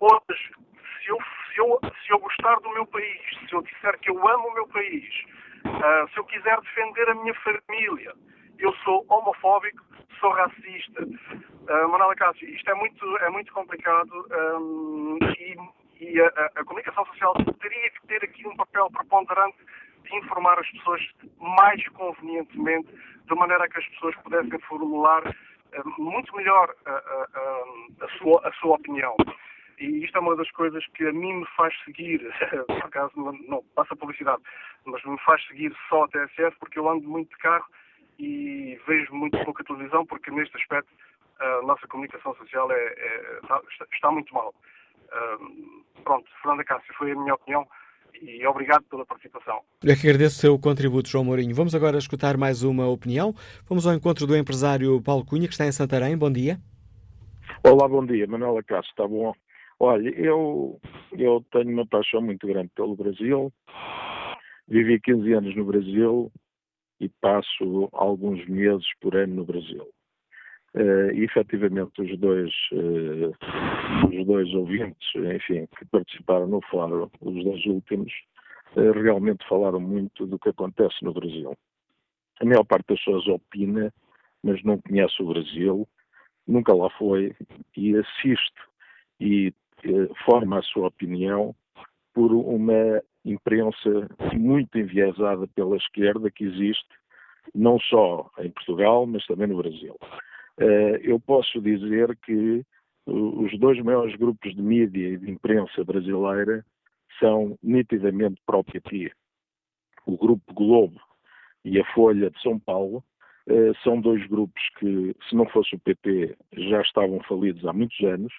S16: hoje, se eu, se, eu, se eu gostar do meu país, se eu disser que eu amo o meu país, uh, se eu quiser defender a minha família, eu sou homofóbico, sou racista. Uh, Manuela Cássio, isto é muito, é muito complicado um, e, e a, a, comunicação social teria que ter aqui um papel preponderante de informar as pessoas mais convenientemente, de maneira que as pessoas pudessem formular uh, muito melhor a, sua, a sua opinião. E isto é uma das coisas que a mim me faz seguir, por acaso não, passa publicidade, mas me faz seguir só a TSF porque eu ando muito de carro e vejo muito pouca televisão porque neste aspecto a nossa comunicação social é, é, está, está, muito mal. pronto, Fernanda Cássio, foi a minha opinião e obrigado pela participação.
S2: Eu que agradeço o seu contributo, João Mourinho. Vamos agora escutar mais uma opinião. Vamos ao encontro do empresário Paulo Cunha, que está em Santarém. Bom dia.
S17: Olá, bom dia. Manuela Cássio, está bom? Olha, eu, eu tenho uma paixão muito grande pelo Brasil. Vivi 15 anos no Brasil e passo alguns meses por ano no Brasil. Uh, e efetivamente os dois, uh, os dois ouvintes, enfim, que participaram no fórum, os dois últimos, uh, realmente falaram muito do que acontece no Brasil. A maior parte das pessoas opina, mas não conhece o Brasil, nunca lá foi e assiste e forma a sua opinião por uma imprensa muito enviesada pela esquerda que existe não só em Portugal, mas também no Brasil. Eh, eu posso dizer que os dois maiores grupos de mídia e de imprensa brasileira são nitidamente pró-PT. O Grupo Globo e a Folha de São Paulo eh, são dois grupos que, se não fosse o PT, já estavam falidos há muitos anos,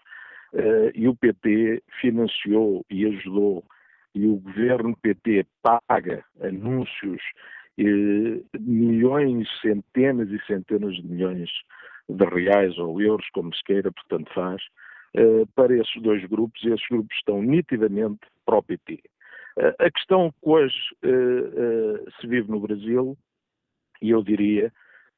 S17: e o PT financiou e ajudou, e o governo PT paga anúncios, milhões, centenas e centenas de milhões de reais ou euros, como se queira, portanto faz, eh, para esses dois grupos, e esses grupos estão nitidamente pró-PT. Eh, a questão que hoje se vive no Brasil, e eu diria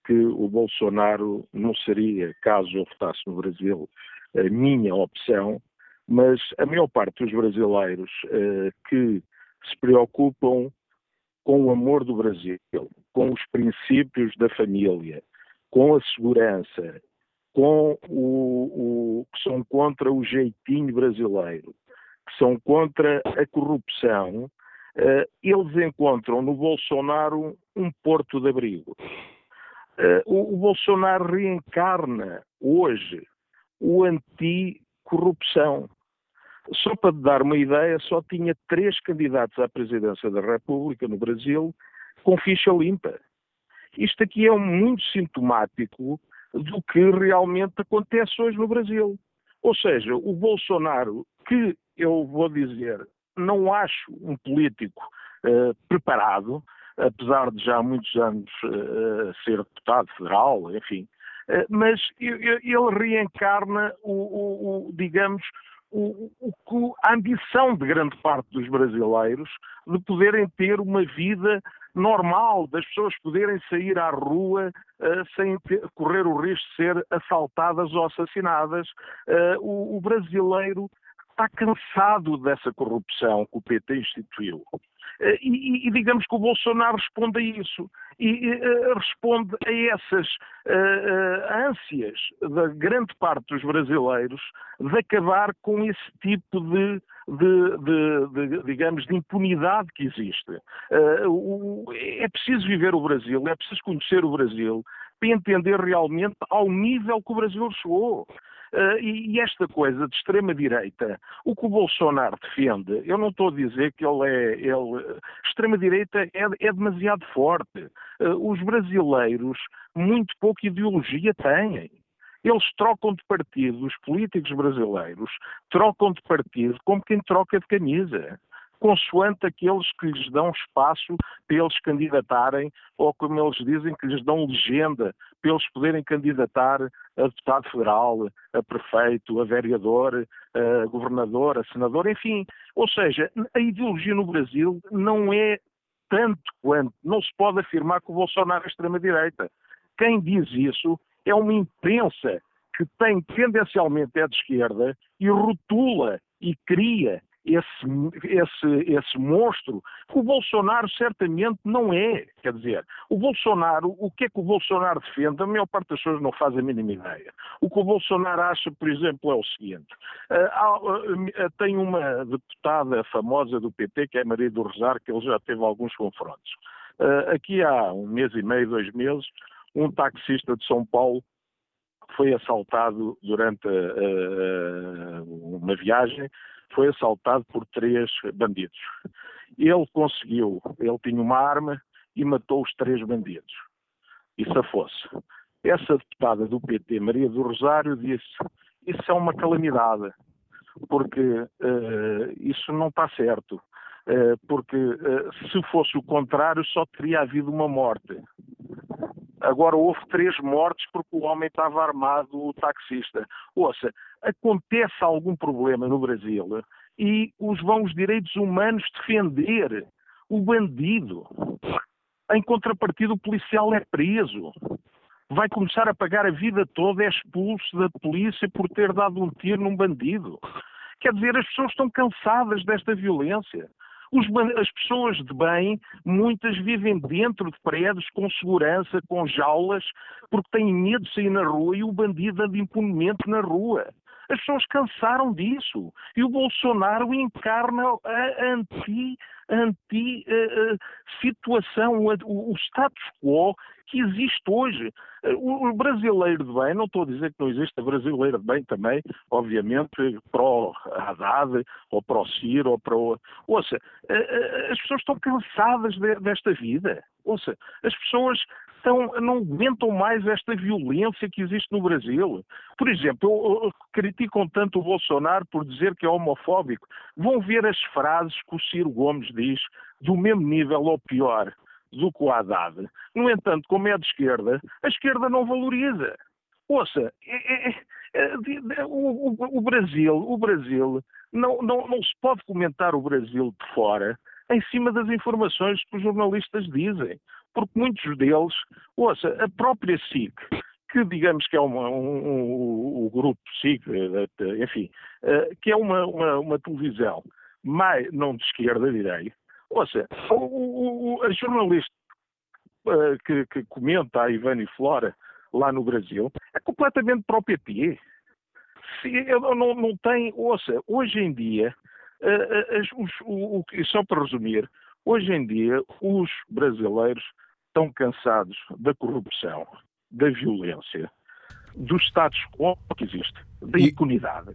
S17: que o Bolsonaro não seria, caso eu votasse no Brasil, a minha opção, mas a maior parte dos brasileiros uh, que se preocupam com o amor do Brasil, com os princípios da família, com a segurança, com o, o que são contra o jeitinho brasileiro, que são contra a corrupção, uh, eles encontram no Bolsonaro um porto de abrigo. Uh, o, o Bolsonaro reencarna hoje o anti-corrupção. Só para dar uma ideia, só tinha três candidatos à presidência da República no Brasil com ficha limpa. Isto aqui é muito sintomático do que realmente acontece hoje no Brasil. Ou seja, o Bolsonaro, que eu vou dizer, não acho um político uh, preparado, apesar de já há muitos anos uh, ser deputado federal, enfim, mas ele reencarna o, o, o digamos, o, a ambição de grande parte dos brasileiros de poderem ter uma vida normal, das pessoas poderem sair à rua uh, sem ter, correr o risco de ser assaltadas ou assassinadas. Uh, o, o brasileiro está cansado dessa corrupção que o PT instituiu. Eh, e, e, digamos que o Bolsonaro responde a isso. E uh, responde a essas uh, ânsias da grande parte dos brasileiros de acabar com esse tipo de, de, de, de digamos, de impunidade que existe. O, é preciso viver o Brasil, é preciso conhecer o Brasil para entender realmente ao nível que o Brasil chegou. Uh, e, e, esta coisa de extrema-direita, o que o Bolsonaro defende, eu não estou a dizer que ele é. Ele, extrema-direita é, é, demasiado forte. Uh, os brasileiros muito pouca ideologia têm. Eles trocam de partido, os políticos brasileiros trocam de partido como quem troca de camisa consoante aqueles que lhes dão espaço para eles candidatarem, ou como eles dizem, que lhes dão legenda para eles poderem candidatar a deputado federal, a prefeito, a vereador, a governador, a senador, enfim. Ou seja, a ideologia no Brasil não é tanto quanto, não se pode afirmar que o Bolsonaro é extrema-direita. Quem diz isso é uma imprensa que tem tendencialmente é de esquerda e rotula e cria esse, esse, esse monstro que o Bolsonaro certamente não é. Quer dizer, o Bolsonaro, o que é que o Bolsonaro defende? A maior parte das pessoas não faz a mínima ideia. O que o Bolsonaro acha, por exemplo, é o seguinte: uh, uh, tem uma deputada famosa do PT, que é Maria do Rosário, que ele já teve alguns confrontos. Aqui há um mês e meio, dois meses, um taxista de São Paulo foi assaltado durante uma viagem foi assaltado por três bandidos. Ele conseguiu, ele tinha uma arma e matou os três bandidos. E safou-se. Essa deputada do PT, Maria do Rosário, disse: Isso é uma calamidade, porque uh, isso não está certo. Uh, porque uh, se fosse o contrário, só teria havido uma morte. Agora houve três mortes porque o homem estava armado, o taxista. Ouça, acontece algum problema no Brasil e os vão os direitos humanos defender o bandido. Em contrapartida, o policial é preso. Vai começar a pagar a vida toda, é expulso da polícia por ter dado um tiro num bandido. Quer dizer, as pessoas estão cansadas desta violência. Os, as pessoas de bem, muitas vivem dentro de prédios com segurança, com jaulas, porque têm medo de sair na rua e o bandido anda impunemente na rua. As pessoas cansaram disso. E o Bolsonaro encarna a anti, anti uh, uh, situação, o, o status quo que existe hoje. O brasileiro de bem, não estou a dizer que não existe a brasileira de bem também, obviamente, pro Haddad, ou pro Ciro, ou pro... Ouça, as pessoas estão cansadas desta vida. Ouça, as pessoas estão, não aguentam mais esta violência que existe no Brasil. Por exemplo, eu, eu, criticam tanto o Bolsonaro por dizer que é homofóbico. Vão ver as frases que o Ciro Gomes diz do mesmo nível ou pior do que o Haddad. No entanto, como é de esquerda, a esquerda não valoriza. Ouça, é, é, é, o, o, o, Brasil, o Brasil, não, não, não se pode comentar o Brasil de fora em cima das informações que os jornalistas dizem. Porque muitos deles, ouça, a própria SIC, que digamos que é um, um, um, grupo SIC, enfim, uh, que é uma, uma, uma televisão mais, não de esquerda, direi, Ouça, o, o, a jornalista uh, que, que, comenta a Ivani Flora lá no Brasil é completamente o PT. Se, não, não tem, ouça, hoje em dia, uh, os, o, só para resumir, hoje em dia os brasileiros estão cansados da corrupção, da violência, do status quo que existe, da impunidade.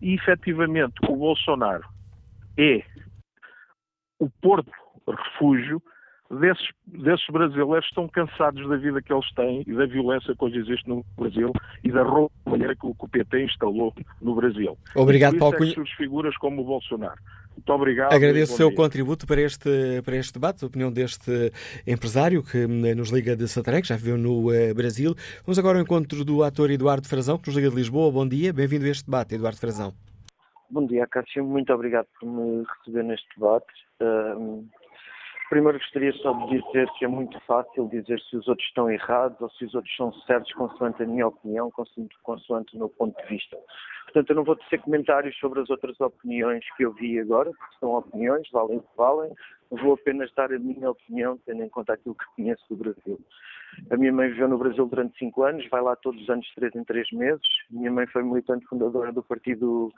S17: E efetivamente o Bolsonaro é o porto refúgio desses, desses brasileiros estão cansados da vida que eles têm e da violência que hoje existe no Brasil e da roupa que o PT instalou no Brasil.
S2: Obrigado, Paulo
S17: é Cunha. figuras como o Bolsonaro. Muito obrigado.
S2: Agradeço o seu dia. contributo para este, para este debate, a opinião deste empresário que hum, nos liga de Santarém, que já viveu no uh, Brasil. Vamos agora ao encontro do ator Eduardo Frazão, que nos liga de Lisboa. Bom dia, bem-vindo a este debate, Eduardo Frazão.
S4: Bom dia, Cássio. Muito obrigado por me receber neste debate. Uh, primeiro gostaria só de dizer que é muito fácil dizer se os outros estão errados ou se os outros são certos, consoante a minha opinião, consoante, consoante o meu ponto de vista. Portanto, eu não vou tecer comentários sobre as outras opiniões que eu vi agora, porque são opiniões, valem o que valem. Vou apenas dar a minha opinião, tendo em conta aquilo que conheço do Brasil. A minha mãe viveu no Brasil durante cinco anos, vai lá todos os anos, três em três meses. Minha mãe foi militante fundadora do partido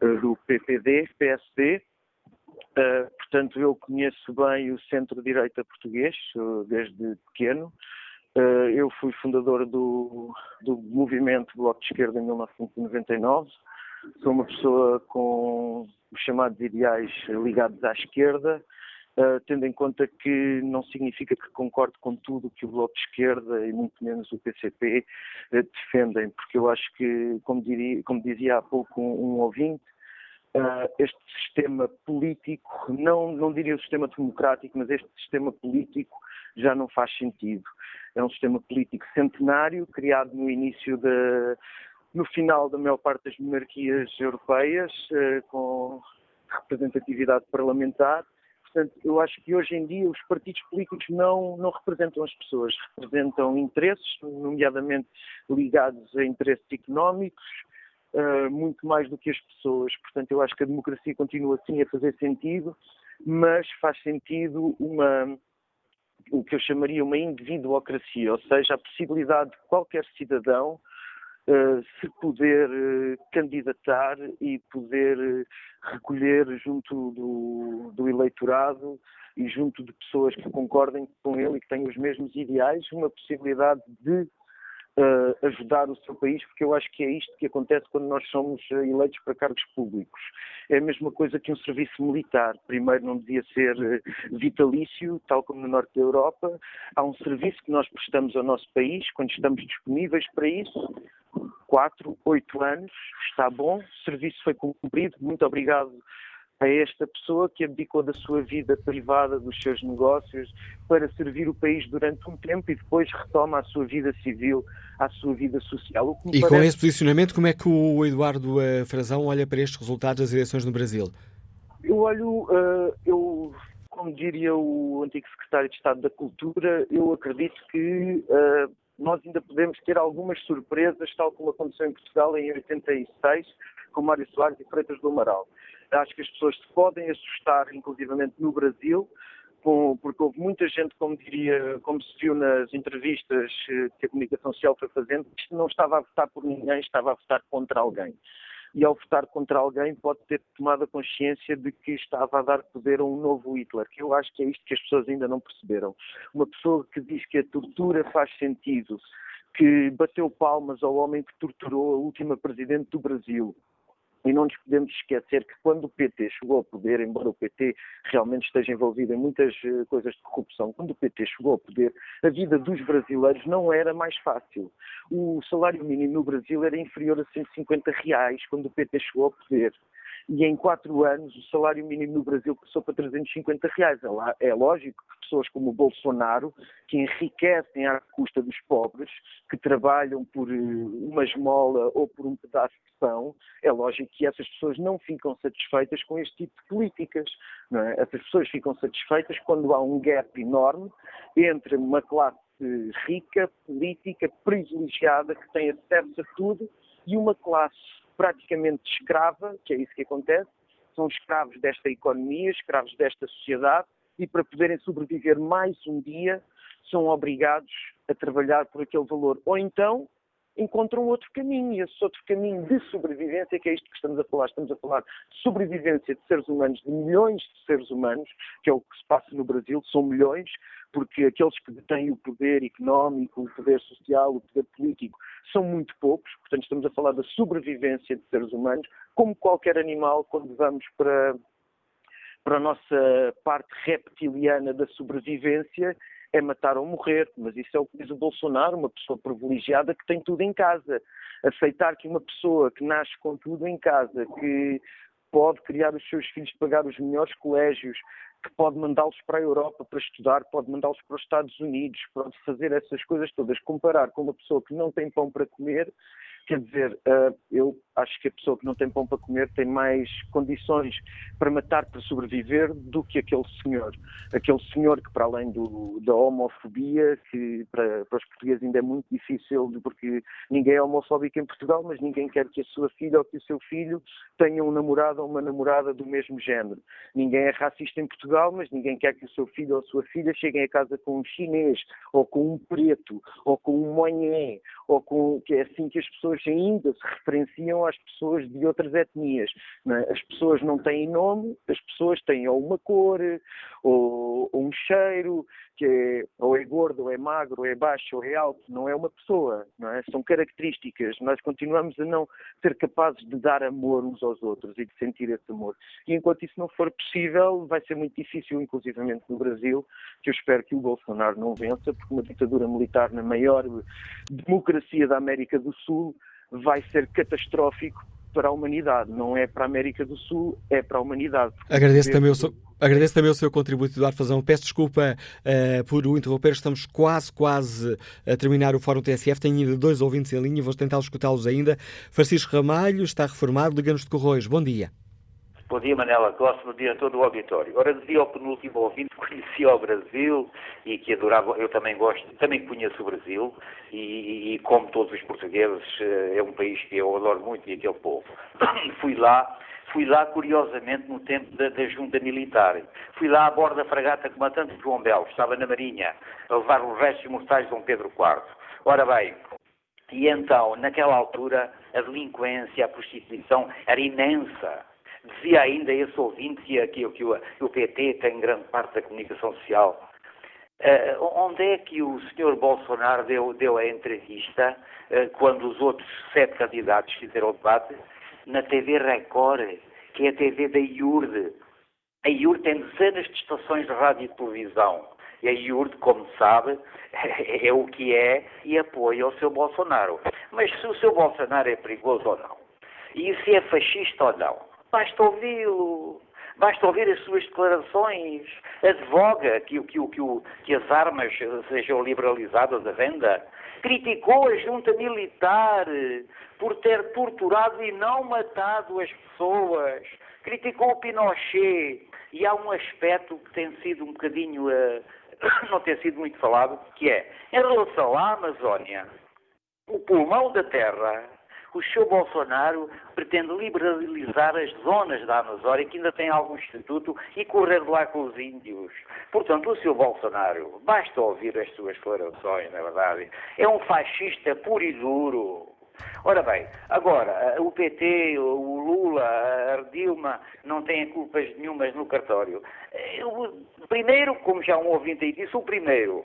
S4: eh, do PPD, PSD. Uh, portanto, eu conheço bem o centro-direita português, uh, desde pequeno. Uh, eu fui fundador do, do movimento Bloco de Esquerda em 1999. Sou uma pessoa com os chamados ideais ligados à esquerda, tendo em conta que não significa que concordo com tudo que o Bloco de Esquerda e muito menos o PCP defendem, porque eu acho que, como, diria, como dizia há pouco um, um ouvinte, uh, este sistema político, não, não diria o sistema democrático, mas este sistema político já não faz sentido. É um sistema político centenário, criado no início no final da maior parte das monarquias europeias, com representatividade parlamentar, Portanto, eu acho que hoje em dia os partidos políticos não, não representam as pessoas, representam interesses, nomeadamente ligados a interesses económicos, uh, muito mais do que as pessoas. Portanto, eu acho que a democracia continua assim a fazer sentido, mas faz sentido uma o que eu chamaria uma individuocracia, ou seja, a possibilidade de qualquer cidadão uh, se poder uh, candidatar e poder recolher junto do, do, eleitorado e junto de pessoas que concordem com ele e que têm os mesmos ideais, uma possibilidade de uh, ajudar o seu país, porque eu acho que é isto que acontece quando nós somos eh, eleitos para cargos públicos. É a mesma coisa que um serviço militar. Primeiro não devia ser eh, vitalício, tal como no norte da Europa. Há um serviço que nós prestamos ao nosso país, quando estamos disponíveis para isso, quatro, oito anos, está bom, o serviço foi cumprido, muito obrigado a esta pessoa que abdicou da sua vida privada, dos seus negócios, para servir o país durante um tempo e depois retoma a sua vida civil, a sua vida social.
S2: e parece... com esse posicionamento, como é que o Eduardo uh, Frazão olha para estes resultados das eleições no Brasil?
S4: Eu olho, uh, eu, como diria o antigo secretário de Estado da Cultura, eu acredito que uh, nós ainda podemos ter algumas surpresas, tal como aconteceu em Portugal em 86, com Mário Soares e Freitas do Amaral. Acho que as pessoas se podem assustar, inclusivamente no Brasil, porque houve muita gente, como diria, como se viu nas entrevistas eh, que a comunicação social foi fazendo, que não estava a votar por ninguém, estava a votar contra alguém. E ao votar contra alguém pode ter tomado a consciência de que estava a dar poder a um novo Hitler, que eu acho que é isto que as pessoas ainda não perceberam. Uma pessoa que diz que a tortura faz sentido, que bateu palmas ao homem que torturou a última presidente do Brasil, e não nos podemos esquecer que quando o PT chegou ao poder, embora o PT realmente esteja envolvido em muitas eh, coisas de corrupção, quando o PT chegou ao poder, a vida dos brasileiros não era mais fácil. O salário mínimo no Brasil era inferior a 150 reais quando o PT chegou ao poder e em quatro anos o salário mínimo no Brasil passou para 350 reais. É, é lógico que pessoas como o Bolsonaro, que enriquecem à custa dos pobres, que trabalham por eh, uma esmola ou por um pedaço de pão, é lógico que essas pessoas não ficam satisfeitas com este tipo de políticas. É? Essas pessoas ficam satisfeitas quando há um gap enorme entre uma classe rica, política, privilegiada, que tem acesso a tudo, e uma classe praticamente escrava, que é isso que acontece, são escravos desta economia, escravos desta sociedade, e para poderem sobreviver mais um dia, são obrigados a trabalhar por aquele valor. Ou então encontram outro caminho, e esse outro caminho de sobrevivência, que é isto que estamos a falar, estamos a falar de sobrevivência de seres humanos, de milhões de seres humanos, que é o que se passa no Brasil, são milhões, porque aqueles que detêm o poder económico, o poder social, o poder político, são muito poucos, portanto estamos a falar da sobrevivência de seres humanos, como qualquer animal, quando vamos para, para a nossa parte reptiliana da sobrevivência, é matar ou morrer, mas isso é o que diz o Bolsonaro, uma pessoa privilegiada que tem tudo em casa. Aceitar que uma pessoa que nasce com tudo em casa, que pode criar os seus filhos, pagar os melhores colégios, que pode mandá-los para a Europa para estudar, pode mandá-los para os Estados Unidos, pode fazer essas coisas todas, comparar com uma pessoa que não tem pão para comer, quer dizer, eh, eu acho que a pessoa que não tem pão para comer tem mais condições para matar, para sobreviver, do que aquele senhor. Aquele senhor que, para além do, da homofobia, que para, para, os portugueses ainda é muito difícil, porque ninguém é homofóbico em Portugal, mas ninguém quer que a sua filha ou que o seu filho tenha um namorado ou uma namorada do mesmo género. Ninguém é racista em Portugal, mas ninguém quer que o seu filho ou a sua filha cheguem a casa com um chinês, ou com um preto, ou com um monhé, ou com. que é assim que as pessoas ainda se referenciam às pessoas de outras etnias. É? As pessoas não têm nome, as pessoas têm ou uma cor, ou, ou, um cheiro, que é, ou é gordo, é magro, é baixo, é alto, não é uma pessoa, não é? São características. Nós continuamos a não ser capazes de dar amor uns aos outros e de sentir esse amor. E enquanto isso não for possível, vai ser muito difícil, inclusivamente no Brasil, que eu espero que o Bolsonaro não vença, porque uma ditadura militar na maior democracia da América do Sul vai ser catastrófico para a humanidade. Não é para a América do Sul, é para a humanidade.
S2: Agradeço também o seu... Agradeço também o seu contributo, Eduardo Fazão. Peço desculpa uh, por o interromper. Estamos quase, quase a terminar o Fórum TSF. Tenho ainda dois ouvintes em linha, vou tentar escutá-los ainda. Francisco Ramalho está reformado, liga-nos de Corroios. Bom dia.
S18: Bom dia, Manela Costa, bom dia a todo o auditório. Ora, dizia ao penúltimo ouvinte que conhecia o Brasil e que adorava, eu também gosto, também conheço o Brasil e, e como todos os portugueses, eh, é um país que eu adoro muito e aquele povo. Fui lá, fui lá curiosamente no tempo da, da junta militar. Fui lá a bordo da fragata comandante João Belo, estava na Marinha, a levar os restos mortais de Dom Pedro IV. Ora bem, e então, naquela altura, a delinquência, a prostituição era imensa. Dizia ainda esse ouvinte que, que, o, que o PT tem grande parte da comunicação social. Uh, onde é que o senhor Bolsonaro deu, deu a entrevista uh, quando os outros sete candidatos fizeram o debate? Na TV Record, que é a TV da IURD. A IURD tem dezenas de estações de rádio e televisão. E a IURD, como sabe, é o que é e apoia o seu Bolsonaro. Mas se o seu Bolsonaro é perigoso ou não, e se é fascista ou não, basta ouvi-lo. Basta ouvir as suas declarações. Advoga que, que, que, que as armas sejam liberalizadas à venda. Criticou a junta militar por ter torturado e não matado as pessoas. Criticou o Pinochet. E há um aspecto que tem sido um bocadinho uh, não tem sido muito falado, que é, em relação à Amazónia, o pulmão da terra, o Sr. Bolsonaro pretende liberalizar as zonas da Amazónia que ainda têm algum estatuto e correr lá com os índios. Portanto, o Sr. Bolsonaro, basta ouvir as suas declarações, na verdade, é um fascista puro e duro. Ora bem, agora, o PT, o Lula, a Dilma não têm culpas nenhumas no cartório. Eu, primeiro, como já um ouvinte aí disse, o primeiro,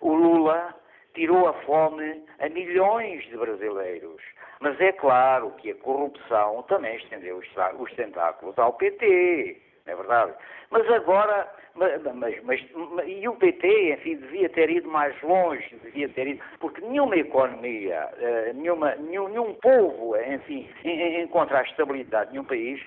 S18: o Lula tirou a fome a milhões de brasileiros. Mas é claro que a corrupção também estendeu os tentáculos ao PT, não é verdade? Mas agora mas, mas, mas, e o PT, enfim, devia ter ido mais longe, devia ter ido, porque nenhuma economia, eh, nenhuma, nenhum, nenhum povo, enfim, encontra a estabilidade de nenhum país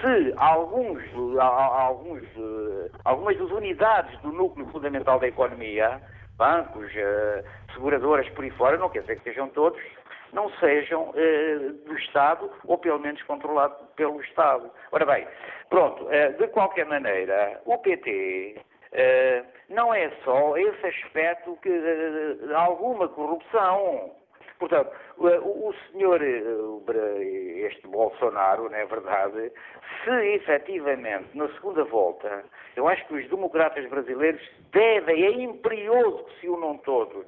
S18: se alguns, alguns, eh, algumas das unidades do núcleo fundamental da economia, bancos, eh, seguradoras por aí fora, não quer dizer que sejam todos, não sejam eh, do Estado ou pelo menos controlados pelo Estado. Ora bem, pronto, eh, de qualquer maneira, o PT eh, não é só esse aspecto que eh, alguma corrupção. Portanto, o senhor, eh, este Bolsonaro, não é verdade, se efetivamente na segunda volta, eu acho que os democratas brasileiros devem, é imperioso que se unam todos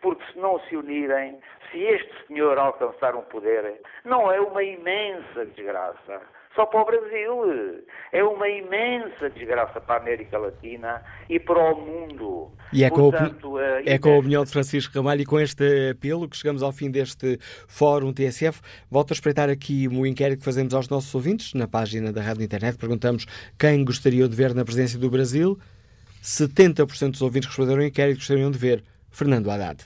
S18: porque se não se unirem, se este senhor alcançar um poder, não é uma imensa desgraça só para o Brasil. É uma imensa desgraça para a América Latina e para o mundo.
S2: E é, Portanto, com, a, é com a opinião de Francisco Ramalho e com este apelo que chegamos ao fim deste Fórum TSF. Volto a espreitar aqui o inquérito que fazemos aos nossos ouvintes na página da Rádio Internet. Perguntamos quem gostariam de ver na presidência do Brasil. 70% dos ouvintes responderam ao inquérito gostariam de ver Fernando Haddad.